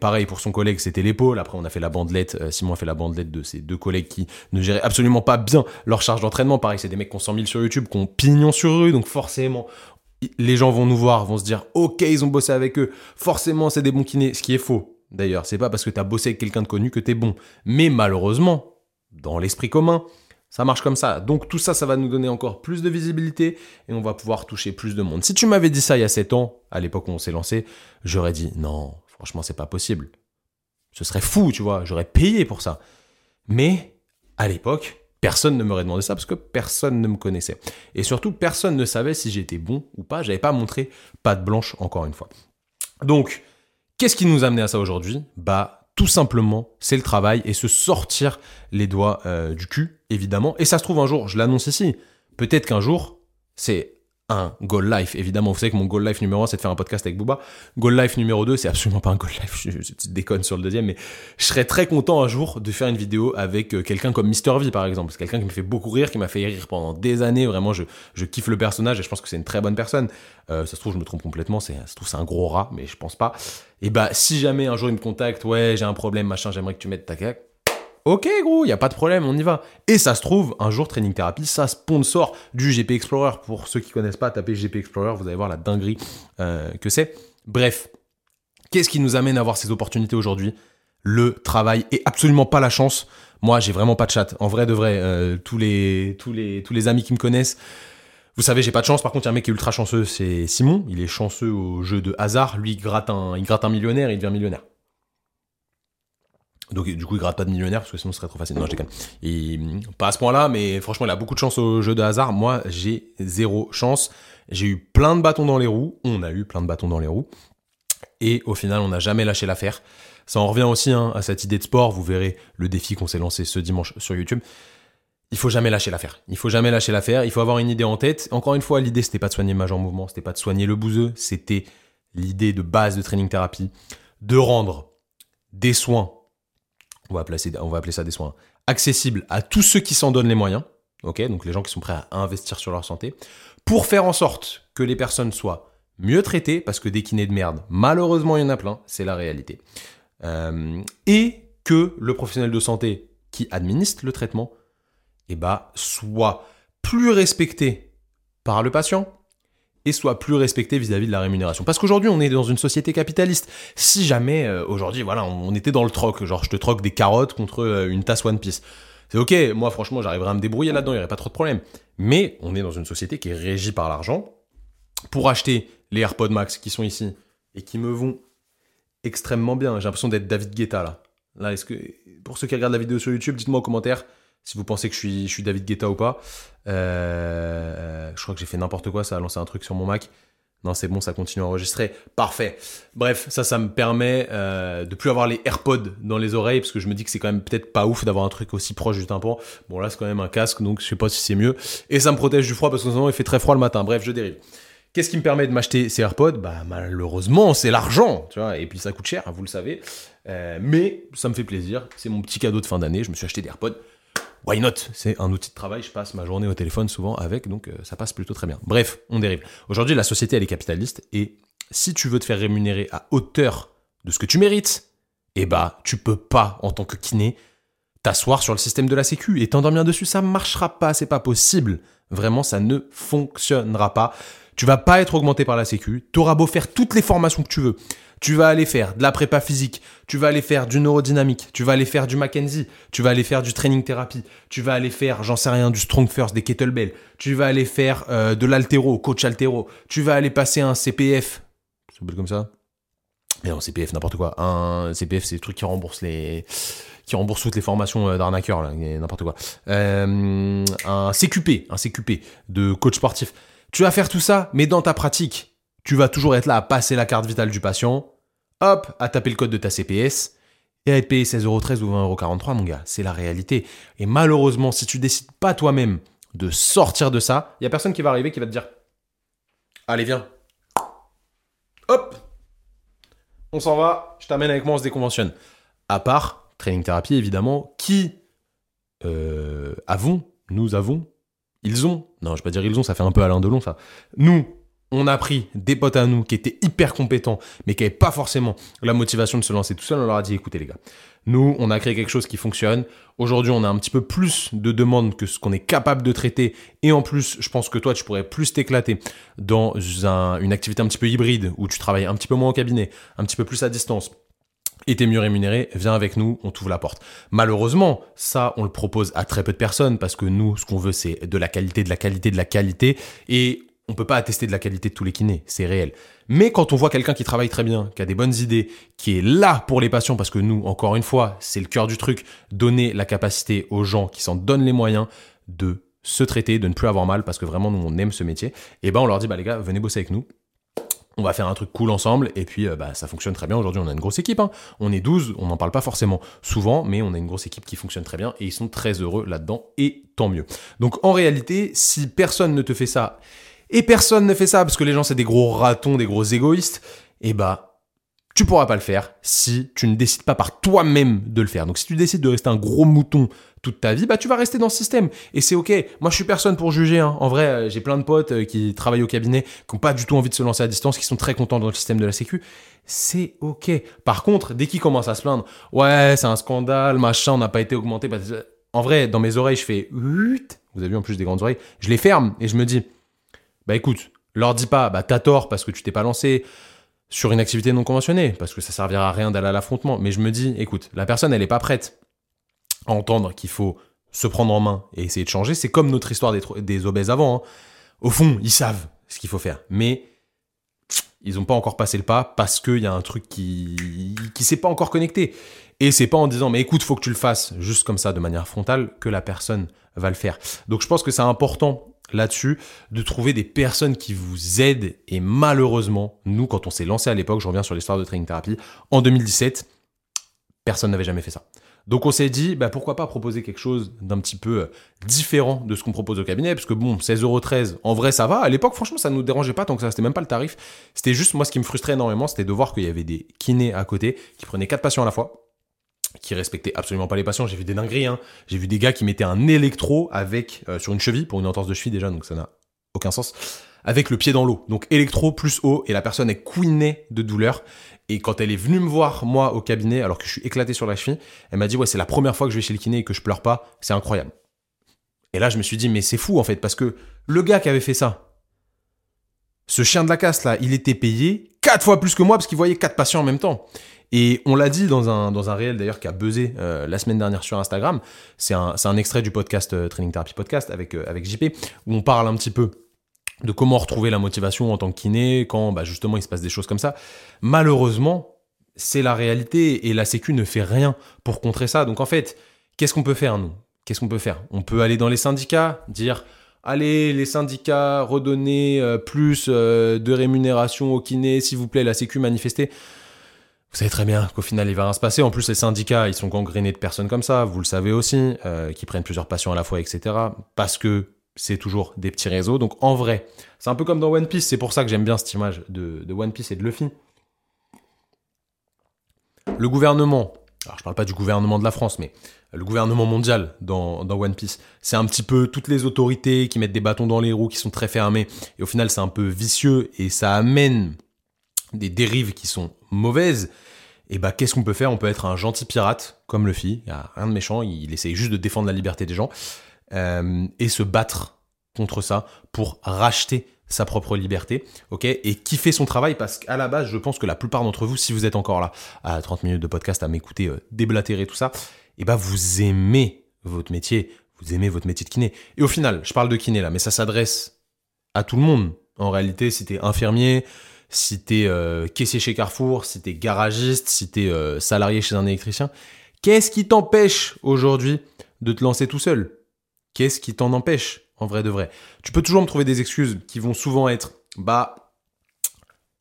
pareil pour son collègue, c'était l'épaule. Après, on a fait la bandelette. Simon a fait la bandelette de ses deux collègues qui ne géraient absolument pas bien leur charge d'entraînement. Pareil, c'est des mecs qui ont 100 000 sur YouTube, qui ont pignon sur rue, donc forcément, les gens vont nous voir, vont se dire, ok, ils ont bossé avec eux. Forcément, c'est des bons kinés, ce qui est faux. D'ailleurs, c'est pas parce que t'as bossé avec quelqu'un de connu que t'es bon. Mais malheureusement, dans l'esprit commun, ça marche comme ça. Donc tout ça, ça va nous donner encore plus de visibilité et on va pouvoir toucher plus de monde. Si tu m'avais dit ça il y a 7 ans, à l'époque où on s'est lancé, j'aurais dit non, franchement, c'est pas possible. Ce serait fou, tu vois, j'aurais payé pour ça. Mais à l'époque, personne ne m'aurait demandé ça parce que personne ne me connaissait. Et surtout, personne ne savait si j'étais bon ou pas. J'avais pas montré patte blanche encore une fois. Donc, qu'est-ce qui nous a amené à ça aujourd'hui? Bah, tout simplement, c'est le travail et se sortir les doigts euh, du cul, évidemment. Et ça se trouve un jour, je l'annonce ici, peut-être qu'un jour, c'est un goal life, évidemment. Vous savez que mon goal life numéro 1, c'est de faire un podcast avec Booba. Goal life numéro 2, c'est absolument pas un goal life, je, je, je déconne sur le deuxième, mais je serais très content un jour de faire une vidéo avec euh, quelqu'un comme Mr. V, par exemple. C'est quelqu'un qui me fait beaucoup rire, qui m'a fait rire pendant des années. Vraiment, je, je kiffe le personnage et je pense que c'est une très bonne personne. Euh, ça se trouve, je me trompe complètement. C'est, ça se trouve, c'est un gros rat, mais je pense pas. Et bah, si jamais un jour il me contacte, ouais, j'ai un problème, machin, j'aimerais que tu mettes ta cac. Ok, gros, y a pas de problème, on y va. Et ça se trouve, un jour, Training Therapy, ça sponsor du GP Explorer. Pour ceux qui connaissent pas, tapez GP Explorer, vous allez voir la dinguerie euh, que c'est. Bref, qu'est-ce qui nous amène à avoir ces opportunités aujourd'hui? Le travail et absolument pas la chance. Moi, j'ai vraiment pas de chat. En vrai de vrai, euh, tous les tous les tous les amis qui me connaissent, vous savez, j'ai pas de chance. Par contre, il y a un mec qui est ultra chanceux, c'est Simon. Il est chanceux au jeu de hasard. Lui, il gratte un, il gratte un millionnaire, il devient millionnaire. Donc, du coup, il gratte pas de millionnaire parce que sinon ce serait trop facile. Non, je déconne. Et, pas à ce point-là, mais franchement, il a beaucoup de chance au jeu de hasard. Moi, j'ai zéro chance. J'ai eu plein de bâtons dans les roues. On a eu plein de bâtons dans les roues. Et au final, on n'a jamais lâché l'affaire. Ça en revient aussi hein, à cette idée de sport. Vous verrez le défi qu'on s'est lancé ce dimanche sur YouTube. Il faut jamais lâcher l'affaire. Il faut jamais lâcher l'affaire. Il faut avoir une idée en tête. Encore une fois, l'idée c'était pas de soigner jambe en mouvement, c'était pas de soigner le bouseux, c'était l'idée de base de training thérapie, de rendre des soins, on va va appeler ça des soins, accessibles à tous ceux qui s'en donnent les moyens. Donc les gens qui sont prêts à investir sur leur santé, pour faire en sorte que les personnes soient mieux traitées, parce que des kinés de merde, malheureusement il y en a plein, c'est la réalité. Euh, et que le professionnel de santé qui administre le traitement eh bah, soit plus respecté par le patient et soit plus respecté vis-à-vis de la rémunération. Parce qu'aujourd'hui, on est dans une société capitaliste. Si jamais, euh, aujourd'hui, voilà, on était dans le troc, genre je te troque des carottes contre euh, une tasse One Piece. C'est ok, moi franchement, j'arriverai à me débrouiller là-dedans, il n'y aurait pas trop de problème. Mais on est dans une société qui est régie par l'argent. Pour acheter les AirPods Max qui sont ici et qui me vont extrêmement bien, j'ai l'impression d'être David Guetta là. Là, est-ce que, pour ceux qui regardent la vidéo sur YouTube, dites-moi en commentaire si vous pensez que je suis, David Guetta ou pas. Euh, je crois que j'ai fait n'importe quoi, ça a lancé un truc sur mon Mac. Non, c'est bon, ça continue à enregistrer. Parfait. Bref, ça, ça me permet euh, de plus avoir les AirPods dans les oreilles, parce que je me dis que c'est quand même peut-être pas ouf d'avoir un truc aussi proche du tympan. Bon, là, c'est quand même un casque, donc je sais pas si c'est mieux. Et ça me protège du froid, parce que sinon, il fait très froid le matin. Bref, je dérive. Qu'est-ce qui me permet de m'acheter ces AirPods? Bah, malheureusement, c'est l'argent, tu vois. Et puis, ça coûte cher, vous le savez. Euh, mais ça me fait plaisir. C'est mon petit cadeau de fin d'année. Je me suis acheté des AirPods why not? C'est un outil de travail, je passe ma journée au téléphone souvent avec, donc euh, ça passe plutôt très bien. Bref, on dérive. Aujourd'hui, la société, elle est capitaliste, et si tu veux te faire rémunérer à hauteur de ce que tu mérites, eh bah, tu peux pas, en tant que kiné, t'asseoir sur le système de la sécu et t'endormir dessus, ça marchera pas, c'est pas possible. Vraiment, ça ne fonctionnera pas. Tu vas pas être augmenté par la sécu, t'auras beau faire toutes les formations que tu veux, tu vas aller faire de la prépa physique, tu vas aller faire du neurodynamique, tu vas aller faire du Mackenzie, tu vas aller faire du training thérapie, tu vas aller faire, j'en sais rien, du strong first, des kettlebells, tu vas aller faire euh, de l'altéro, coach altéro, tu vas aller passer un CPF, s'appelle comme ça. Mais non, CPF, n'importe quoi. Un CPF, c'est le truc qui rembourse les qui rembourse toutes les formations euh, d'arnaqueurs, là, n'importe quoi. Euh, un CQP, un CQP de coach sportif. Tu vas faire tout ça, mais dans ta pratique, tu vas toujours être là à passer la carte vitale du patient, hop, à taper le code de ta CPS et à être payé 16,13€ ou 20,43€, mon gars. C'est la réalité. Et malheureusement, si tu décides pas toi-même de sortir de ça, il y a personne qui va arriver qui va te dire Allez, viens. Hop On s'en va, je t'amène avec moi, on se déconventionne. À part Training Therapy, évidemment, qui euh, avons, nous avons, ils ont, non, je vais pas dire ils ont, ça fait un peu Alain Delon, ça. Nous on a pris des potes à nous qui étaient hyper compétents, mais qui n'avaient pas forcément la motivation de se lancer tout seul. On leur a dit, écoutez les gars, nous, on a créé quelque chose qui fonctionne. Aujourd'hui, on a un petit peu plus de demandes que ce qu'on est capable de traiter. Et en plus, je pense que toi, tu pourrais plus t'éclater dans un- une activité un petit peu hybride où tu travailles un petit peu moins au cabinet, un petit peu plus à distance. Et t'es mieux rémunéré, viens avec nous, on t'ouvre la porte. Malheureusement, ça, on le propose à très peu de personnes parce que nous, ce qu'on veut, c'est de la qualité, de la qualité, de la qualité. Et on peut pas attester de la qualité de tous les kinés, c'est réel. Mais quand on voit quelqu'un qui travaille très bien, qui a des bonnes idées, qui est là pour les patients, parce que nous, encore une fois, c'est le cœur du truc, donner la capacité aux gens qui s'en donnent les moyens de se traiter, de ne plus avoir mal, parce que vraiment, nous, on aime ce métier, et ben on leur dit, bah les gars, venez bosser avec nous. On va faire un truc cool ensemble, et puis euh, bah, ça fonctionne très bien. Aujourd'hui, on a une grosse équipe. hein. On est 12, on n'en parle pas forcément souvent, mais on a une grosse équipe qui fonctionne très bien, et ils sont très heureux là-dedans, et tant mieux. Donc en réalité, si personne ne te fait ça, et personne ne fait ça parce que les gens c'est des gros ratons, des gros égoïstes, et bah tu pourras pas le faire si tu ne décides pas par toi-même de le faire. Donc si tu décides de rester un gros mouton toute ta vie, bah tu vas rester dans ce système et c'est ok. Moi je suis personne pour juger. hein. En vrai, euh, j'ai plein de potes euh, qui travaillent au cabinet, qui ont pas du tout envie de se lancer à distance, qui sont très contents dans le système de la Sécu. C'est ok. Par contre, dès qu'ils commencent à se plaindre, ouais c'est un scandale, machin, on n'a pas été augmenté. que- En vrai, dans mes oreilles, je fais vous avez vu en plus des grandes oreilles, je les ferme et je me dis bah écoute, leur dis pas, bah t'as tort parce que tu t'es pas lancé sur une activité non conventionnée, parce que ça servira à rien d'aller à l'affrontement. Mais je me dis, écoute, la personne, elle est pas prête entendre qu'il faut se prendre en main et essayer de changer. C'est comme notre histoire des, obèses avant. hein. Au fond, ils savent ce qu'il faut faire. Mais ils ont pas encore passé le pas parce qu'il y a un truc qui, qui s'est pas encore connecté. Et c'est pas en disant, mais écoute, faut que tu le fasses juste comme ça, de manière frontale, que la personne va le faire. Donc je pense que c'est important là-dessus de trouver des personnes qui vous aident. Et malheureusement, nous, quand on s'est lancé à l'époque, je reviens sur l'histoire de Training Therapy, en 2017, personne n'avait jamais fait ça. Donc on s'est dit, bah, pourquoi pas proposer quelque chose d'un petit peu euh, différent de ce qu'on propose au cabinet, parce que bon, 16,13€, en vrai ça va. À l'époque, franchement, ça nous dérangeait pas tant que ça, c'était même pas le tarif. C'était juste, moi, ce qui me frustrait énormément, c'était de voir qu'il y avait des kinés à côté qui prenaient quatre patients à la fois qui respectaient absolument pas les patients. J'ai vu des dingueries, hein. J'ai vu des gars qui mettaient un électro avec euh, sur une cheville pour une entorse de cheville déjà, donc ça n'a aucun sens. Avec le pied dans l'eau, donc électro plus eau, et la personne est couinée de douleur. Et quand elle est venue me voir moi au cabinet, alors que je suis éclaté sur la cheville, elle m'a dit ouais c'est la première fois que je vais chez le kiné et que je pleure pas, c'est incroyable. Et là je me suis dit mais c'est fou en fait parce que le gars qui avait fait ça, ce chien de la casse là, il était payé quatre fois plus que moi parce qu'il voyait quatre patients en même temps. Et on l'a dit dans un, dans un réel d'ailleurs qui a buzzé euh, la semaine dernière sur Instagram. C'est un, un extrait du podcast euh, Training Therapy Podcast avec, euh, avec JP où on parle un petit peu de comment retrouver la motivation en tant que kiné quand bah, justement il se passe des choses comme ça. Malheureusement, c'est la réalité et la Sécu ne fait rien pour contrer ça. Donc en fait, qu'est-ce qu'on peut faire nous? Qu'est-ce qu'on peut faire? On peut aller dans les syndicats, dire allez les syndicats redonner euh, plus euh, de rémunération aux kinés, s'il vous plaît, la Sécu manifester. Vous savez très bien qu'au final, il va rien se passer. En plus, les syndicats, ils sont gangrénés de personnes comme ça, vous le savez aussi, euh, qui prennent plusieurs patients à la fois, etc. Parce que c'est toujours des petits réseaux. Donc en vrai, c'est un peu comme dans One Piece. C'est pour ça que j'aime bien cette image de, One Piece et de Luffy. Le gouvernement, alors je parle pas du gouvernement de la France, mais le gouvernement mondial dans, dans One Piece, c'est un petit peu toutes les autorités qui mettent des bâtons dans les roues, qui sont très fermées. Et au final, c'est un peu vicieux et ça amène des dérives qui sont mauvaises. Et bah, qu'est-ce qu'on peut faire? On peut être un gentil pirate, comme Luffy. Il y a rien de méchant. Il essaye juste de défendre la liberté des gens euh, et se battre contre ça pour racheter sa propre liberté, ok, et kiffer son travail parce qu'à la base, je pense que la plupart d'entre vous, si vous êtes encore là à 30 minutes de podcast à m'écouter euh, déblatérer tout ça, et bah vous aimez votre métier, vous aimez votre métier de kiné. Et au final, je parle de kiné là, mais ça s'adresse à tout le monde. En réalité, si t'es infirmier, si t'es euh, caissier chez Carrefour, si t'es garagiste, si t'es salarié chez un électricien, qu'est-ce qui t'empêche aujourd'hui de te lancer tout seul? Qu'est-ce qui t'en empêche en vrai de vrai? Tu peux toujours me trouver des excuses qui vont souvent être bah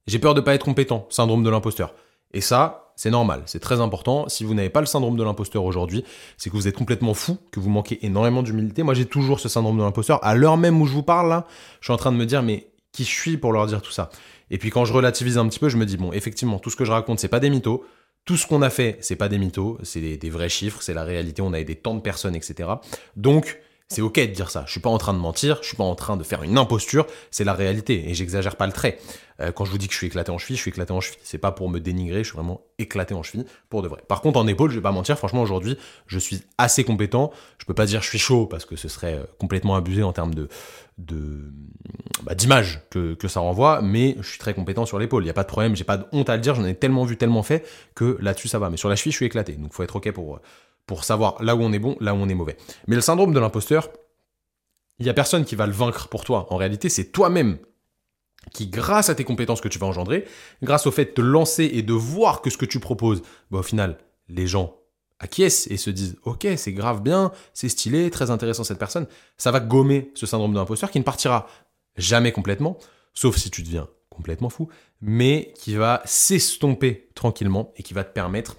j'ai peur de pas être compétent, syndrome de l'imposteur. Et ça, c'est normal, c'est très important. Si vous n'avez pas le syndrome de l'imposteur aujourd'hui, c'est que vous êtes complètement fou, que vous manquez énormément d'humilité. Moi, j'ai toujours ce syndrome de l'imposteur. À l'heure même où je vous parle là, je suis en train de me dire mais qui je suis pour leur dire tout ça? Et puis quand je relativise un petit peu, je me dis bon, effectivement, tout ce que je raconte, c'est pas des mythos. Tout ce qu'on a fait, c'est pas des mythos, c'est des, des vrais chiffres, c'est la réalité. On a aidé tant de personnes, etc. Donc C'est ok de dire ça. Je suis pas en train de mentir, je suis pas en train de faire une imposture, c'est la réalité et j'exagère pas le trait. Euh, quand je vous dis que je suis éclaté en cheville, je suis éclaté en cheville. C'est pas pour me dénigrer, je suis vraiment éclaté en cheville pour de vrai. Par contre, en épaule, je vais pas mentir, franchement, aujourd'hui, je suis assez compétent. Je peux pas dire je suis chaud parce que ce serait euh, complètement abusé en termes bah, d'image que, ça renvoie, mais je suis très compétent sur l'épaule. Il y a pas de problème, j'ai pas de honte à le dire. J'en ai tellement vu, tellement fait que là-dessus ça va. Mais sur la cheville, je suis éclaté. Donc faut être ok pour pour savoir là où on est bon, là où on est mauvais. Mais le syndrome de l'imposteur, il y a personne qui va le vaincre pour toi. En réalité, c'est toi-même qui, grâce à tes compétences que tu vas engendrer, grâce au fait de te lancer et de voir que ce que tu proposes, bah, au final, les gens acquiescent et se disent ok c'est grave bien, c'est stylé, très intéressant cette personne, ça va gommer ce syndrome de l'imposteur qui ne partira jamais complètement, sauf si tu deviens complètement fou, mais qui va s'estomper tranquillement et qui va te permettre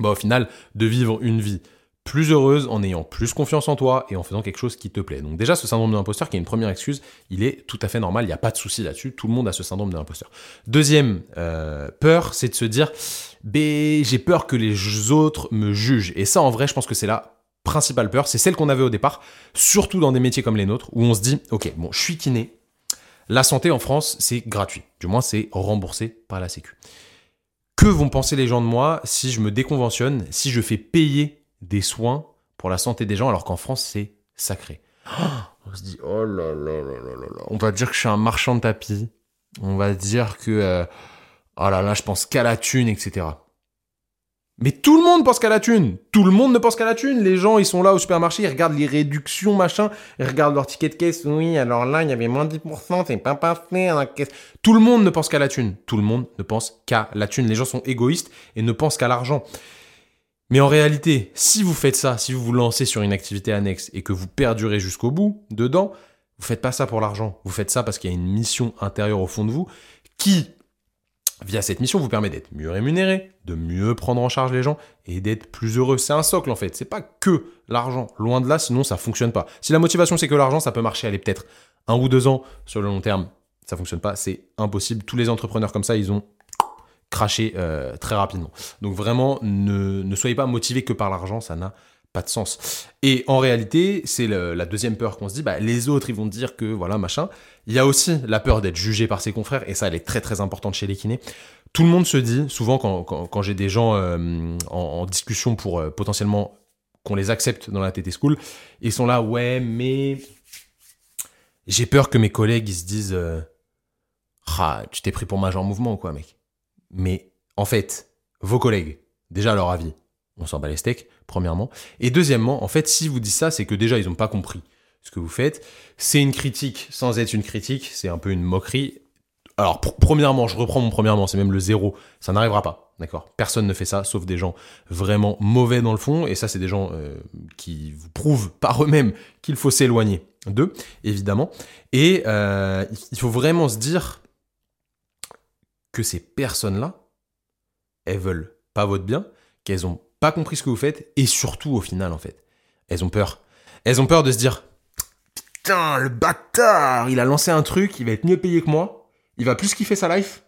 bah, au final de vivre une vie plus heureuse en ayant plus confiance en toi et en faisant quelque chose qui te plaît. Donc déjà, ce syndrome de l'imposteur, qui est une première excuse, il est tout à fait normal, il n'y a pas de souci là-dessus, tout le monde a ce syndrome de l'imposteur. Deuxième euh, peur, c'est de se dire, j'ai peur que les autres me jugent. Et ça, en vrai, je pense que c'est la principale peur, c'est celle qu'on avait au départ, surtout dans des métiers comme les nôtres, où on se dit, ok, bon, je suis kiné, la santé en France, c'est gratuit, du moins c'est remboursé par la Sécu. Que vont penser les gens de moi si je me déconventionne, si je fais payer des soins pour la santé des gens, alors qu'en France, c'est sacré? on se dit, oh là là là là là On va dire que je suis un marchand de tapis. On va dire que, euh, oh là là, je pense qu'à la thune, etc. Mais tout le monde pense qu'à la thune. Tout le monde ne pense qu'à la thune. Les gens, ils sont là au supermarché, ils regardent les réductions, machin. Ils regardent leur ticket de caisse. Oui, alors là, il y avait moins de 10%, c'est pas caisse. Tout le monde ne pense qu'à la thune. Tout le monde ne pense qu'à la thune. Les gens sont égoïstes et ne pensent qu'à l'argent. Mais en réalité, si vous faites ça, si vous vous lancez sur une activité annexe et que vous perdurez jusqu'au bout dedans, vous faites pas ça pour l'argent. Vous faites ça parce qu'il y a une mission intérieure au fond de vous qui, via cette mission, vous permet d'être mieux rémunéré, de mieux prendre en charge les gens et d'être plus heureux. C'est un socle en fait. C'est pas que l'argent. Loin de là, sinon ça fonctionne pas. Si la motivation c'est que l'argent, ça peut marcher, aller peut-être un ou deux ans sur le long terme. Ça fonctionne pas. C'est impossible. Tous les entrepreneurs comme ça, ils ont cracher euh, très rapidement. Donc vraiment, ne, ne soyez pas motivé que par l'argent, ça n'a pas de sens. Et en réalité, c'est la deuxième peur qu'on se dit, bah, les autres, ils vont dire que voilà, machin. Il y a aussi la peur d'être jugé par ses confrères, et ça, elle est très très importante chez les kinés. Tout le monde se dit, souvent quand, j'ai des gens euh, en, discussion pour euh, potentiellement qu'on les accepte dans la TT School, ils sont là, ouais, mais j'ai peur que mes collègues, ils se disent, ah, tu t'es pris pour major mouvement, quoi, mec. Mais en fait, vos collègues, déjà leur avis, on s'en bat les steaks, premièrement. Et deuxièmement, en fait, si vous dites ça, c'est que déjà, ils n'ont pas compris ce que vous faites. C'est une critique sans être une critique, c'est un peu une moquerie. Alors, premièrement, je reprends mon premièrement, c'est même le zéro, ça n'arrivera pas, d'accord? Personne ne fait ça, sauf des gens vraiment mauvais dans le fond, et ça, c'est des gens euh, qui vous prouvent par eux-mêmes qu'il faut s'éloigner d'eux, évidemment. Et euh, il faut vraiment se dire, que ces personnes-là, elles veulent pas votre bien, qu'elles ont pas compris ce que vous faites, et surtout au final, en fait, elles ont peur. Elles ont peur de se dire, putain, le bâtard, il a lancé un truc, il va être mieux payé que moi, il va plus kiffer sa life,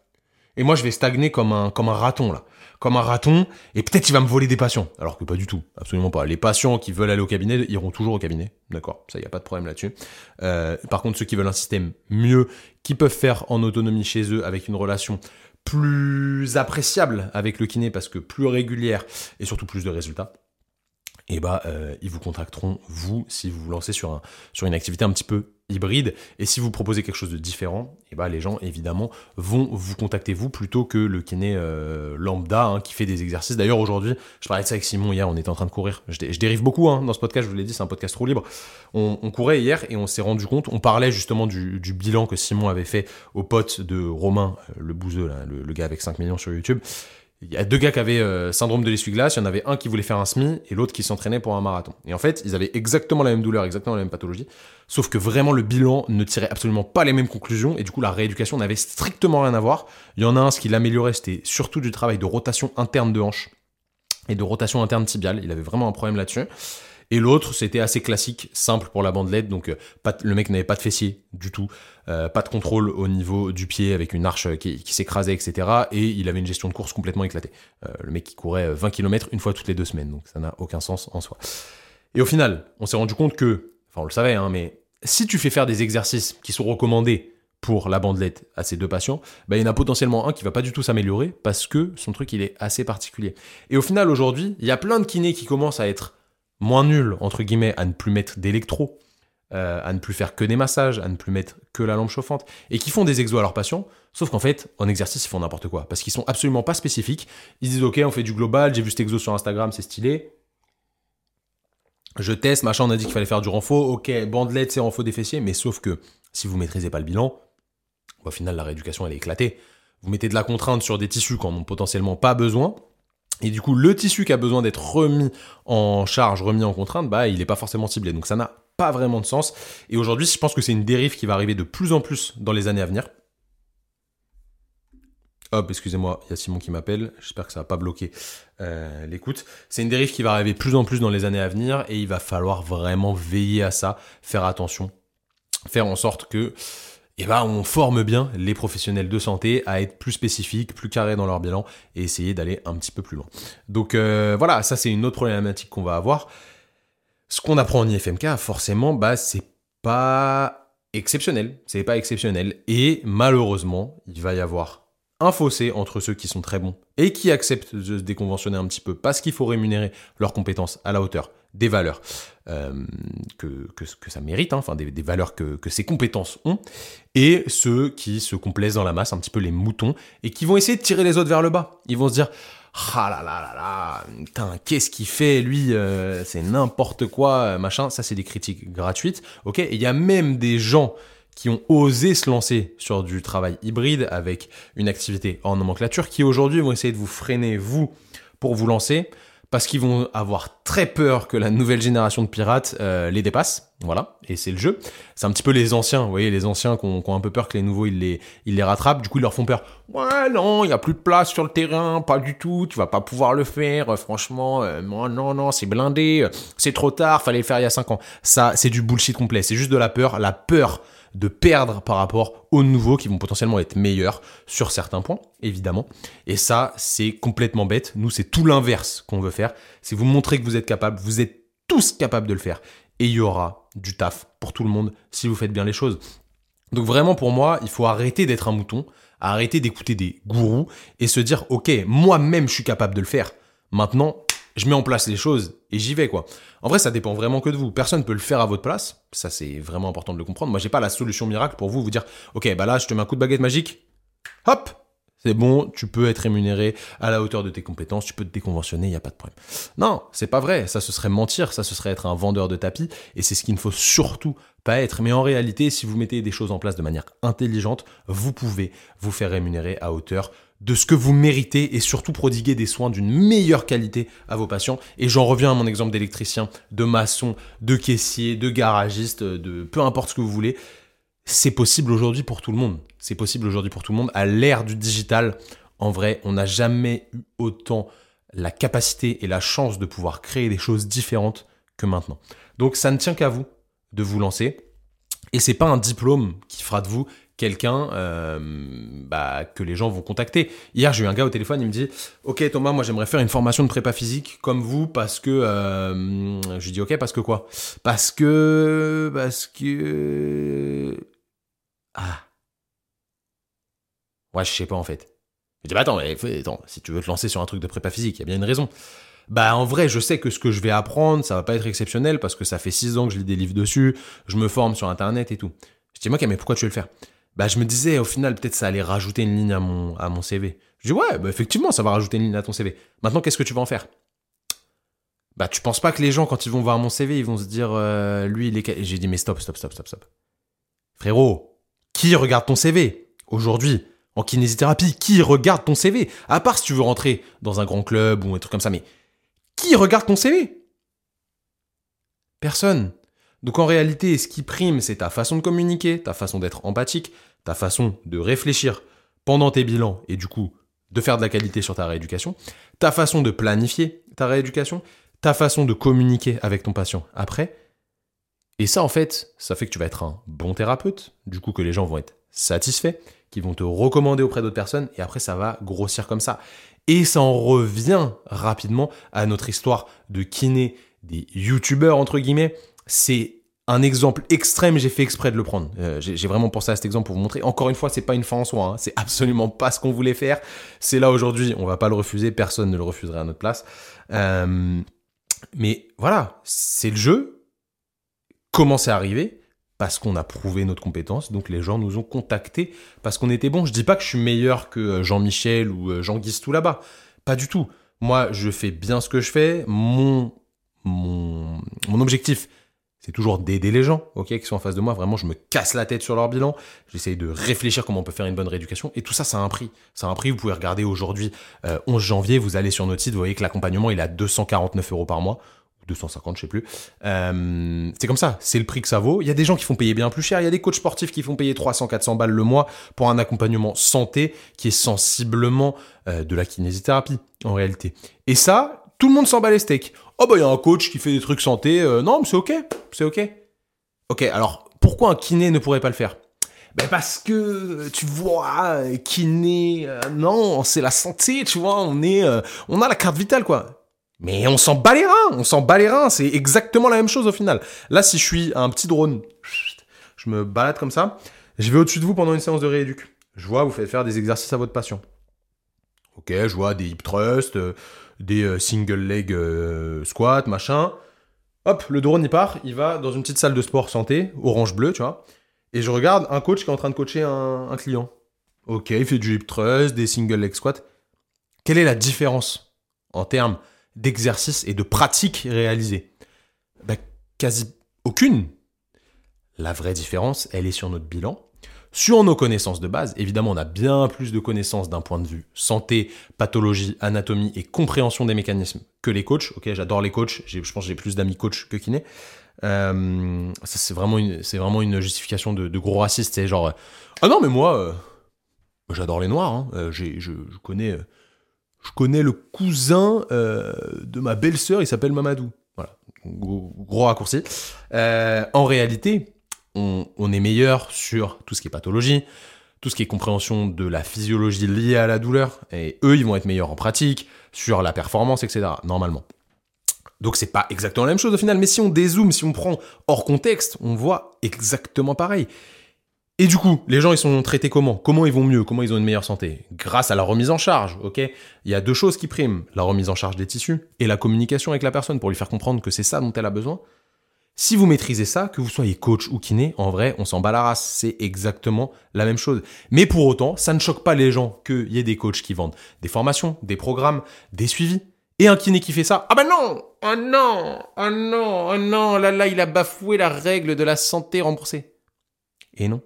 et moi je vais stagner comme un, raton là. Comme un raton, et peut-être il va me voler des patients. Alors que pas du tout, absolument pas. Les patients qui veulent aller au cabinet iront toujours au cabinet, d'accord Ça, y a pas de problème là-dessus. Euh, par contre, ceux qui veulent un système mieux, qui peuvent faire en autonomie chez eux avec une relation plus appréciable avec le kiné parce que plus régulière et surtout plus de résultats, et eh bah euh, ils vous contacteront vous si vous vous lancez sur, un, sur une activité un petit peu hybride. Et si vous proposez quelque chose de différent et eh bah les gens évidemment vont vous contacter vous plutôt que le kiné euh, lambda hein, qui fait des exercices. D'ailleurs aujourd'hui je parlais de ça avec Simon hier on était en train de courir. Je, dérive beaucoup hein, dans ce podcast je vous l'ai dit c'est un podcast trop libre. On, courait hier et on s'est rendu compte on parlait justement du, bilan que Simon avait fait au pote de Romain euh, le bouseux le, le gars avec 5 millions sur YouTube il y a deux gars qui avaient euh, syndrome de l'essuie-glace, il y en avait un qui voulait faire un SMI et l'autre qui s'entraînait pour un marathon. Et en fait, ils avaient exactement la même douleur, exactement la même pathologie, sauf que vraiment le bilan ne tirait absolument pas les mêmes conclusions et du coup la rééducation n'avait strictement rien à voir. Il y en a un, ce qui l'améliorait, c'était surtout du travail de rotation interne de hanche et de rotation interne tibiale. Il avait vraiment un problème là-dessus. Et l'autre, c'était assez classique, simple pour la bandelette, donc euh, pas, le mec n'avait pas de fessier du tout, euh, pas de contrôle au niveau du pied avec une arche qui, s'écrasait, etc. Et il avait une gestion de course complètement éclatée. Euh, le mec qui courait 20 km une fois toutes les deux semaines, donc ça n'a aucun sens en soi. Et au final, on s'est rendu compte que enfin on le savait, hein, mais si tu fais faire des exercices qui sont recommandés pour la bandelette à ces deux patients, bah, il y en a potentiellement un qui va pas du tout s'améliorer parce que son truc il est assez particulier. Et au final aujourd'hui, il y a plein de kinés qui commencent à être moins nuls entre guillemets à ne plus mettre d'électro, euh, à ne plus faire que des massages, à ne plus mettre que la lampe chauffante et qui font des exos à leurs patients. Sauf qu'en fait, en exercice, ils font n'importe quoi parce qu'ils sont absolument pas spécifiques. Ils disent ok, on fait du global, j'ai vu cet exo sur Instagram, c'est stylé. Je teste, machin, on a dit qu'il fallait faire du renfort. Ok, bandelette, c'est renfort des fessiers, mais sauf que si vous maîtrisez pas le bilan, au final, la rééducation, elle est éclatée. Vous mettez de la contrainte sur des tissus qui en ont potentiellement pas besoin. Et du coup, le tissu qui a besoin d'être remis en charge, remis en contrainte, bah, il n'est pas forcément ciblé. Donc ça n'a pas vraiment de sens. Et aujourd'hui, je pense que c'est une dérive qui va arriver de plus en plus dans les années à venir. Hop, excusez-moi, il y a Simon qui m'appelle. J'espère que ça va pas bloquer euh, l'écoute. C'est une dérive qui va arriver plus en plus dans les années à venir et il va falloir vraiment veiller à ça, faire attention, faire en sorte que eh ben, on forme bien les professionnels de santé à être plus spécifiques, plus carrés dans leur bilan et essayer d'aller un petit peu plus loin. Donc euh, voilà, ça c'est une autre problématique qu'on va avoir. Ce qu'on apprend en IFMK, forcément, bah c'est pas exceptionnel, c'est pas exceptionnel et malheureusement, il va y avoir un fossé entre ceux qui sont très bons et qui acceptent de se déconventionner un petit peu parce qu'il faut rémunérer leurs compétences à la hauteur des valeurs euh, que, que, ça mérite, hein, des, valeurs que, que ces compétences ont, et ceux qui se complaisent dans la masse, un petit peu les moutons, et qui vont essayer de tirer les autres vers le bas. Ils vont se dire ah là là là là, putain, qu'est-ce qu'il fait lui euh, C'est n'importe quoi, machin. Ça, c'est des critiques gratuites. Ok, il y a même des gens qui ont osé se lancer sur du travail hybride avec une activité en nomenclature, qui aujourd'hui vont essayer de vous freiner, vous, pour vous lancer, parce qu'ils vont avoir très peur que la nouvelle génération de pirates euh, les dépasse. Voilà, et c'est le jeu. C'est un petit peu les anciens, vous voyez, les anciens qui ont, un peu peur que les nouveaux, ils les, ils les rattrapent. Du coup, ils leur font peur. Ouais, non, il n'y a plus de place sur le terrain, pas du tout, tu vas pas pouvoir le faire, franchement, euh, non, non, c'est blindé, c'est trop tard, fallait le faire il y a 5 ans. Ça, c'est du bullshit complet, c'est juste de la peur, la peur de perdre par rapport aux nouveaux qui vont potentiellement être meilleurs sur certains points, évidemment. Et ça, c'est complètement bête. Nous, c'est tout l'inverse qu'on veut faire. C'est vous montrer que vous êtes capable, vous êtes tous capables de le faire. Et il y aura du taf pour tout le monde si vous faites bien les choses. Donc vraiment, pour moi, il faut arrêter d'être un mouton, arrêter d'écouter des gourous et se dire, ok, moi-même, je suis capable de le faire. Maintenant, je mets en place les choses et j'y vais quoi. En vrai, ça dépend vraiment que de vous. Personne peut le faire à votre place. Ça, c'est vraiment important de le comprendre. Moi, j'ai pas la solution miracle pour vous vous dire, ok, bah là, je te mets un coup de baguette magique. Hop, c'est bon, tu peux être rémunéré à la hauteur de tes compétences, tu peux te déconventionner, il n'y a pas de problème. Non, c'est pas vrai, ça ce serait mentir, ça ce serait être un vendeur de tapis, et c'est ce qu'il ne faut surtout pas être. Mais en réalité, si vous mettez des choses en place de manière intelligente, vous pouvez vous faire rémunérer à hauteur de ce que vous méritez et surtout prodiguer des soins d'une meilleure qualité à vos patients. Et j'en reviens à mon exemple d'électricien, de maçon, de caissier, de garagiste, de peu importe ce que vous voulez. C'est possible aujourd'hui pour tout le monde. C'est possible aujourd'hui pour tout le monde. À l'ère du digital, en vrai, on n'a jamais eu autant la capacité et la chance de pouvoir créer des choses différentes que maintenant. Donc ça ne tient qu'à vous de vous lancer. Et c'est pas un diplôme qui fera de vous quelqu'un euh, bah, que les gens vont contacter. Hier, j'ai eu un gars au téléphone, il me dit Ok, Thomas, moi j'aimerais faire une formation de prépa physique comme vous parce que. Euh, je lui dis Ok, parce que quoi? Parce que. Parce que. Ah. Ouais, je sais pas en fait. Je dis Bah attends, attends, si tu veux te lancer sur un truc de prépa physique, il y a bien une raison. Bah en vrai, je sais que ce que je vais apprendre, ça va pas être exceptionnel parce que ça fait 6 ans que je lis des livres dessus, je me forme sur internet et tout. Je dis, ok, mais pourquoi tu veux le faire? Bah, je me disais, au final, peut-être ça allait rajouter une ligne à mon, à mon CV. Je dis, ouais, bah, effectivement, ça va rajouter une ligne à ton CV. Maintenant, qu'est-ce que tu vas en faire? Bah, tu penses pas que les gens, quand ils vont voir mon CV, ils vont se dire, euh, lui, il est. J'ai dit, mais stop, stop, stop, stop, stop. Frérot, qui regarde ton CV aujourd'hui? En kinésithérapie Qui regarde ton CV À part si tu veux rentrer dans un grand club ou un truc comme ça, mais qui regarde ton CV Personne. Donc en réalité, ce qui prime, c'est ta façon de communiquer, ta façon d'être empathique, ta façon de réfléchir pendant tes bilans et du coup de faire de la qualité sur ta rééducation, ta façon de planifier ta rééducation, ta façon de communiquer avec ton patient après. Et ça, en fait, ça fait que tu vas être un bon thérapeute, du coup que les gens vont être satisfaits, qui vont te recommander auprès d'autres personnes, et après ça va grossir comme ça. Et ça en revient rapidement à notre histoire de kiné des youtubeurs, entre guillemets, c'est un exemple extrême, j'ai fait exprès de le prendre. Euh, j'ai vraiment pensé à cet exemple pour vous montrer. Encore une fois, c'est pas une fin en soi. hein. C'est absolument pas ce qu'on voulait faire. C'est là aujourd'hui. On va pas le refuser. Personne ne le refuserait à notre place. Euh, mais voilà, c'est le jeu. Comment c'est arrivé? Parce qu'on a prouvé notre compétence. Donc les gens nous ont contactés parce qu'on était bon. Je dis pas que je suis meilleur que euh, Jean-Michel ou euh, Jean Guistou là-bas. Pas du tout. Moi, je fais bien ce que je fais. Mon mon, objectif, c'est toujours d'aider les gens, ok, qui sont en face de moi. Vraiment, je me casse la tête sur leur bilan. J'essaye de réfléchir comment on peut faire une bonne rééducation. Et tout ça, ça a un prix. Ça a un prix. Vous pouvez regarder aujourd'hui, euh, 11 janvier, vous allez sur notre site, vous voyez que l'accompagnement, il est à 249 euros par mois. Ou 250, je sais plus. Euh, c'est comme ça, c'est le prix que ça vaut. Il y a des gens qui font payer bien plus cher. Il y a des coachs sportifs qui font payer 300, 400 balles le mois pour un accompagnement santé qui est sensiblement euh, de la kinésithérapie, en réalité. Et ça, tout le monde s'en bat les steaks. Oh bah il y a un coach qui fait des trucs santé. euh, non, mais c'est ok, c'est ok. Ok, alors pourquoi un kiné ne pourrait pas le faire? Ben parce que tu vois, kiné, non, c'est la santé, tu vois, on est, on a la carte vitale quoi. Mais on s'en bat les reins, on s'en bat les reins, c'est exactement la même chose au final. Là, si je suis un petit drone, je me balade comme ça, je vais au-dessus de vous pendant une séance de rééduc. Je vois, vous faites faire des exercices à votre patient. Ok, je vois des hip thrusts, euh, des euh, single leg euh, squats, machin. Hop, le drone il part, il va dans une petite salle de sport santé, orange-bleu, tu vois. Et je regarde un coach qui est en train de coacher un, un client. Ok, il fait du hip thrust, des single leg squats. Quelle est la différence en termes d'exercice et de pratique réalisée ben, Quasi aucune. La vraie différence, elle est sur notre bilan, sur nos connaissances de base. Évidemment, on a bien plus de connaissances d'un point de vue santé, pathologie, anatomie et compréhension des mécanismes que les coachs. Ok, j'adore les coachs. Je pense que j'ai plus d'amis coachs que kinés. Euh, c'est vraiment une, c'est vraiment une justification de, gros racistes. C'est genre, euh, ah non, mais moi, euh, j'adore les noirs. hein. Je, connais, je connais le cousin euh, de ma belle-sœur. Il s'appelle Mamadou. Voilà, gros, raccourci. Euh, en réalité, on, on est meilleur sur tout ce qui est pathologie, tout ce qui est compréhension de la physiologie liée à la douleur. Et eux, ils vont être meilleurs en pratique, sur la performance, etc. Normalement. Donc c'est pas exactement la même chose au final, mais si on dézoome, si on prend hors contexte, on voit exactement pareil. Et du coup, les gens ils sont traités comment? Comment ils vont mieux? Comment ils ont une meilleure santé? Grâce à la remise en charge, ok? Il y a deux choses qui priment la remise en charge des tissus et la communication avec la personne pour lui faire comprendre que c'est ça dont elle a besoin. Si vous maîtrisez ça, que vous soyez coach ou kiné, en vrai, on s'en bat la race. C'est exactement la même chose. Mais pour autant, ça ne choque pas les gens qu'il y ait des coachs qui vendent des formations, des programmes, des suivis. Et un kiné qui fait ça, ah ben non Oh non Oh non Oh non Là, là, il a bafoué la règle de la santé remboursée. Et non.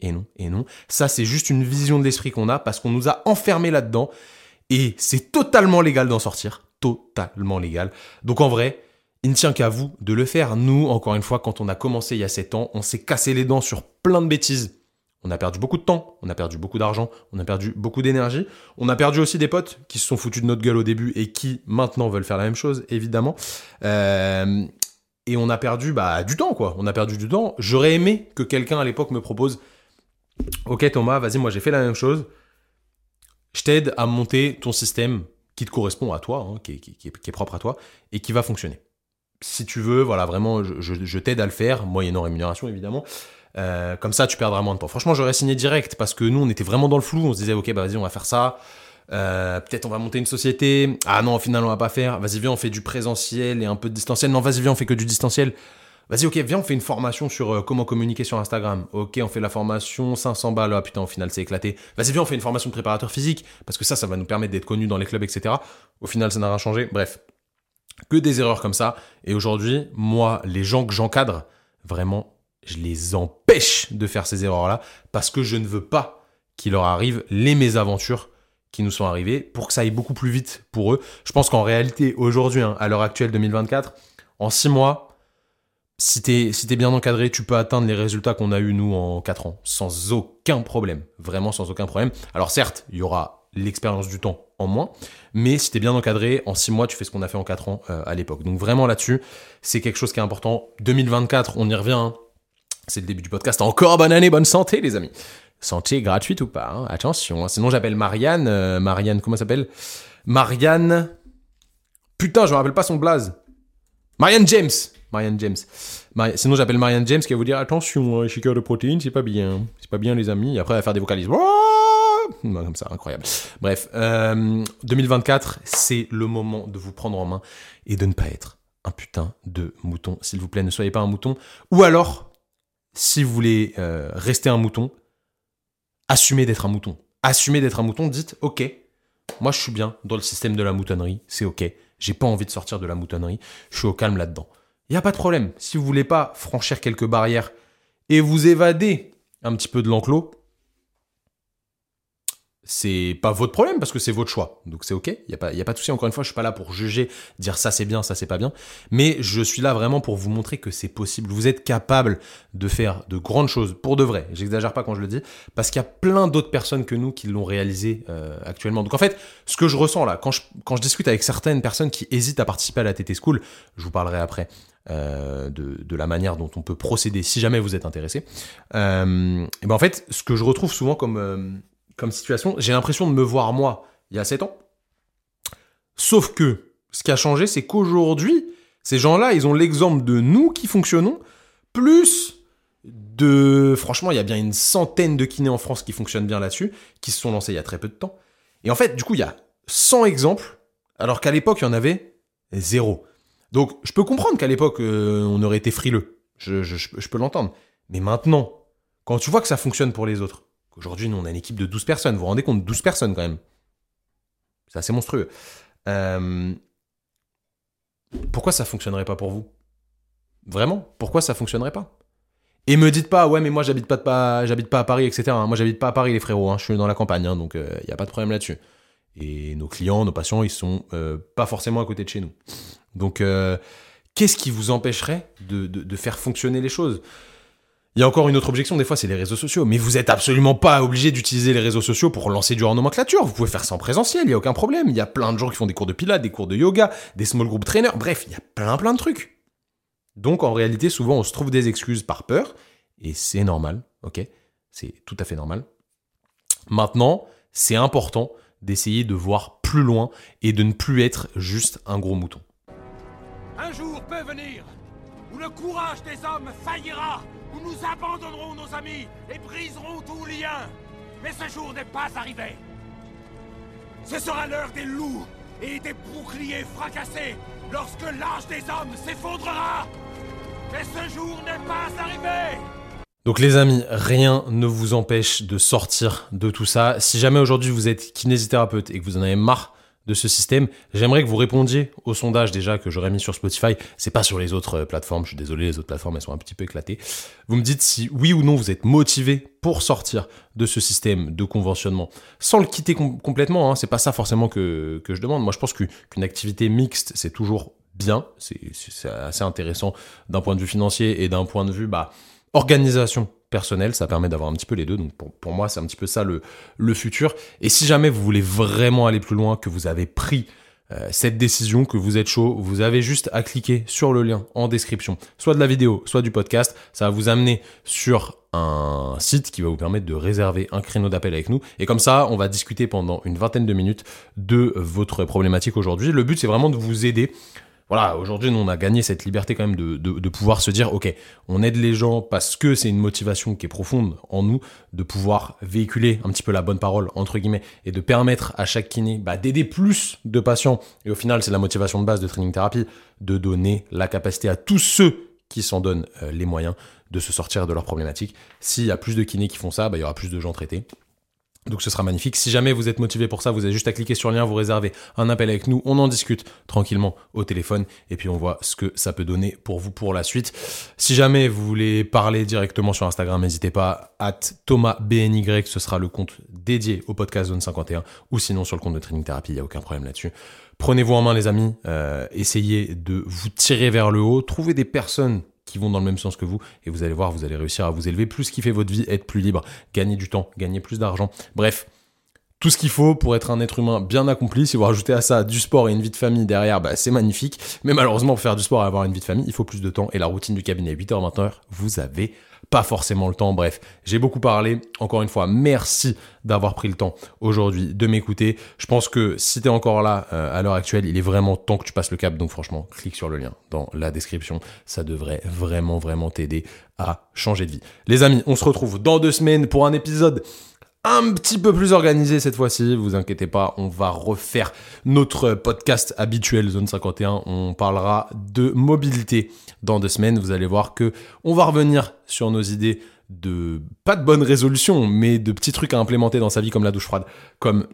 Et non. Et non. Ça, c'est juste une vision de l'esprit qu'on a parce qu'on nous a enfermés là-dedans. Et c'est totalement légal d'en sortir. Totalement légal. Donc en vrai, il ne tient qu'à vous de le faire. Nous, encore une fois, quand on a commencé il y a 7 ans, on s'est cassé les dents sur plein de bêtises. On a perdu beaucoup de temps, on a perdu beaucoup d'argent, on a perdu beaucoup d'énergie. On a perdu aussi des potes qui se sont foutus de notre gueule au début et qui maintenant veulent faire la même chose, évidemment. Euh, et on a perdu bah, du temps, quoi. On a perdu du temps. J'aurais aimé que quelqu'un à l'époque me propose Ok, Thomas, vas-y, moi j'ai fait la même chose. Je t'aide à monter ton système qui te correspond à toi, hein, qui, est- propre à toi et qui va fonctionner si tu veux, voilà, vraiment, je t'aide à le faire, moyennant rémunération évidemment. Euh, comme ça, tu perdras moins de temps. Franchement, j'aurais signé direct parce que nous, on était vraiment dans le flou. On se disait, ok, bah vas-y, on va faire ça. Euh, Peut-être on va monter une société. Ah non, au final, on va pas faire. Vas-y, viens, on fait du présentiel et un peu de distanciel. Non, vas-y, viens, on fait que du distanciel. Vas-y, ok, viens, on fait une formation sur euh, comment communiquer sur Instagram. Ok, on fait la formation 500 balles. Ah putain, au final, c'est éclaté. Vas-y, viens, on fait une formation de préparateur physique parce que ça, ça va nous permettre d'être connus dans les clubs, etc. Au final, ça n'a rien changé. Bref, que des erreurs comme ça. Et aujourd'hui, moi, les gens que j'encadre, vraiment, je les empêche de faire ces erreurs-là parce que je ne veux pas qu'il leur arrive les mésaventures qui nous sont arrivées pour que ça aille beaucoup plus vite pour eux. Je pense qu'en réalité, aujourd'hui, hein, à l'heure actuelle 2024, en six mois, si t'es si t'es bien encadré, tu peux atteindre les résultats qu'on a eu nous en quatre ans sans aucun problème, vraiment sans aucun problème. Alors certes, il y aura l'expérience du temps en moins, mais si t'es bien encadré, en six mois, tu fais ce qu'on a fait en quatre ans euh, à l'époque. Donc vraiment là-dessus, c'est quelque chose qui est important. 2024, on y revient. hein. C'est le début du podcast. Encore bonne année, bonne santé, les amis. Santé gratuite ou pas hein. Attention. hein. Sinon, j'appelle Marianne. euh, Marianne, comment elle s'appelle? Marianne. Putain, je me rappelle pas son blaze. Marianne James. Marianne James. Sinon, j'appelle Marianne James qui va vous dire attention, un shaker de protéines, c'est pas bien, c'est pas bien les amis. Après, elle va faire des vocalises. Comme ça, incroyable. Bref, euh, 2024, c'est le moment de vous prendre en main et de ne pas être un putain de mouton. S'il vous plaît, ne soyez pas un mouton. Ou alors, si vous voulez euh, rester un mouton, assumez d'être un mouton. Assumez d'être un mouton, dites ok, moi je suis bien dans le système de la moutonnerie, c'est ok. J'ai pas envie de sortir de la moutonnerie, je suis au calme là-dedans. Il n'y a pas de problème. Si vous voulez pas franchir quelques barrières et vous évader un petit peu de l'enclos, c'est pas votre problème parce que c'est votre choix. Donc c'est ok, il n'y a, pas- a pas de souci. Encore une fois, je suis pas là pour juger, dire ça c'est bien, ça c'est pas bien. Mais je suis là vraiment pour vous montrer que c'est possible. Vous êtes capable de faire de grandes choses, pour de vrai. J'exagère pas quand je le dis, parce qu'il y a plein d'autres personnes que nous qui l'ont réalisé euh, actuellement. Donc en fait, ce que je ressens là, quand je, quand je discute avec certaines personnes qui hésitent à participer à la TT School, je vous parlerai après. Euh, de, la manière dont on peut procéder si jamais vous êtes intéressé. Euh, et ben en fait, ce que je retrouve souvent comme, euh, comme situation, j'ai l'impression de me voir moi il y a 7 ans. Sauf que ce qui a changé, c'est qu'aujourd'hui, ces gens-là, ils ont l'exemple de nous qui fonctionnons, plus de... Franchement, il y a bien une centaine de kinés en France qui fonctionnent bien là-dessus, qui se sont lancés il y a très peu de temps. Et en fait, du coup, il y a 100 exemples, alors qu'à l'époque, il y en avait zéro. Donc, je peux comprendre qu'à l'époque, euh, on aurait été frileux. Je, peux l'entendre. Mais maintenant, quand tu vois que ça fonctionne pour les autres, qu'aujourd'hui, nous, on a une équipe de 12 personnes, vous vous rendez compte, 12 personnes quand même. C'est assez monstrueux. Euh, pourquoi ça fonctionnerait pas pour vous? Vraiment? Pourquoi ça fonctionnerait pas? Et me dites pas, ouais, mais moi, j'habite pas, pas, j'habite pas à Paris, etc. hein. Moi, j'habite pas à Paris, les frérots. hein. Je suis dans la campagne, hein, donc il n'y a pas de problème là-dessus. Et nos clients, nos patients, ils sont euh, pas forcément à côté de chez nous. Donc, euh, qu'est-ce qui vous empêcherait de, faire fonctionner les choses? Il y a encore une autre objection, des fois, c'est les réseaux sociaux. Mais vous êtes absolument pas obligé d'utiliser les réseaux sociaux pour lancer du nomenclature. Vous pouvez faire ça en présentiel, il n'y a aucun problème. Il y a plein de gens qui font des cours de pilates, des cours de yoga, des small group trainers. Bref, il y a plein, plein de trucs. Donc, en réalité, souvent, on se trouve des excuses par peur. Et c'est normal, ok? C'est tout à fait normal. Maintenant, c'est important d'essayer de voir plus loin et de ne plus être juste un gros mouton. Un jour peut venir où le courage des hommes faillira, où nous abandonnerons nos amis et briserons tout lien. Mais ce jour n'est pas arrivé. Ce sera l'heure des loups et des boucliers fracassés lorsque l'âge des hommes s'effondrera. Mais ce jour n'est pas arrivé. Donc les amis, rien ne vous empêche de sortir de tout ça. Si jamais aujourd'hui vous êtes kinésithérapeute et que vous en avez marre de ce système, j'aimerais que vous répondiez au sondage déjà que j'aurais mis sur Spotify. C'est pas sur les autres euh, plateformes, je suis désolé, les autres plateformes elles sont un petit peu éclatées. Vous me dites si oui ou non vous êtes motivé pour sortir de ce système de conventionnement, sans le quitter com- complètement. Hein, c'est pas ça forcément que, que je demande. Moi je pense qu'une activité mixte c'est toujours bien, c'est assez intéressant d'un point de vue financier et d'un point de vue bah organisation personnelle, ça permet d'avoir un petit peu les deux. Donc pour, pour moi, c'est un petit peu ça le, le futur. Et si jamais vous voulez vraiment aller plus loin, que vous avez pris euh, cette décision, que vous êtes chaud, vous avez juste à cliquer sur le lien en description, soit de la vidéo, soit du podcast. Ça va vous amener sur un site qui va vous permettre de réserver un créneau d'appel avec nous. Et comme ça, on va discuter pendant une vingtaine de minutes de votre problématique aujourd'hui. Le but, c'est vraiment de vous aider voilà, aujourd'hui, nous, on a gagné cette liberté quand même de, de, pouvoir se dire, OK, on aide les gens parce que c'est une motivation qui est profonde en nous, de pouvoir véhiculer un petit peu la bonne parole, entre guillemets, et de permettre à chaque kiné bah, d'aider plus de patients. Et au final, c'est la motivation de base de Training Therapy, de donner la capacité à tous ceux qui s'en donnent euh, les moyens de se sortir de leurs problématiques. S'il y a plus de kinés qui font ça, bah, il y aura plus de gens traités. Donc ce sera magnifique. Si jamais vous êtes motivé pour ça, vous avez juste à cliquer sur le lien, vous réservez un appel avec nous, on en discute tranquillement au téléphone et puis on voit ce que ça peut donner pour vous pour la suite. Si jamais vous voulez parler directement sur Instagram, n'hésitez pas, at ThomasBNY, ce sera le compte dédié au podcast Zone 51 ou sinon sur le compte de Training Therapy, il n'y a aucun problème là-dessus. Prenez-vous en main les amis, euh, essayez de vous tirer vers le haut, trouvez des personnes qui vont dans le même sens que vous et vous allez voir, vous allez réussir à vous élever, plus kiffer votre vie, être plus libre, gagner du temps, gagner plus d'argent. Bref, tout ce qu'il faut pour être un être humain bien accompli. Si vous rajoutez à ça du sport et une vie de famille derrière, bah, c'est magnifique. Mais malheureusement, pour faire du sport et avoir une vie de famille, il faut plus de temps. Et la routine du cabinet 8h-20h, vous avez pas forcément le temps. Bref, j'ai beaucoup parlé. Encore une fois, merci d'avoir pris le temps aujourd'hui de m'écouter. Je pense que si tu encore là euh, à l'heure actuelle, il est vraiment temps que tu passes le cap. Donc franchement, clique sur le lien dans la description. Ça devrait vraiment, vraiment t'aider à changer de vie. Les amis, on se retrouve dans deux semaines pour un épisode un petit peu plus organisé cette fois-ci, vous inquiétez pas, on va refaire notre podcast habituel Zone 51, on parlera de mobilité dans deux semaines, vous allez voir que on va revenir sur nos idées de pas de bonnes résolutions, mais de petits trucs à implémenter dans sa vie comme la douche froide, comme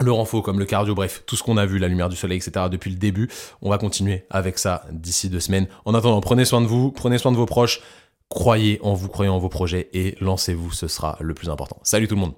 le renfort, comme le cardio, bref, tout ce qu'on a vu, la lumière du soleil, etc. depuis le début. On va continuer avec ça d'ici deux semaines. En attendant, prenez soin de vous, prenez soin de vos proches, croyez en vous, croyez en vos projets et lancez-vous, ce sera le plus important. Salut tout le monde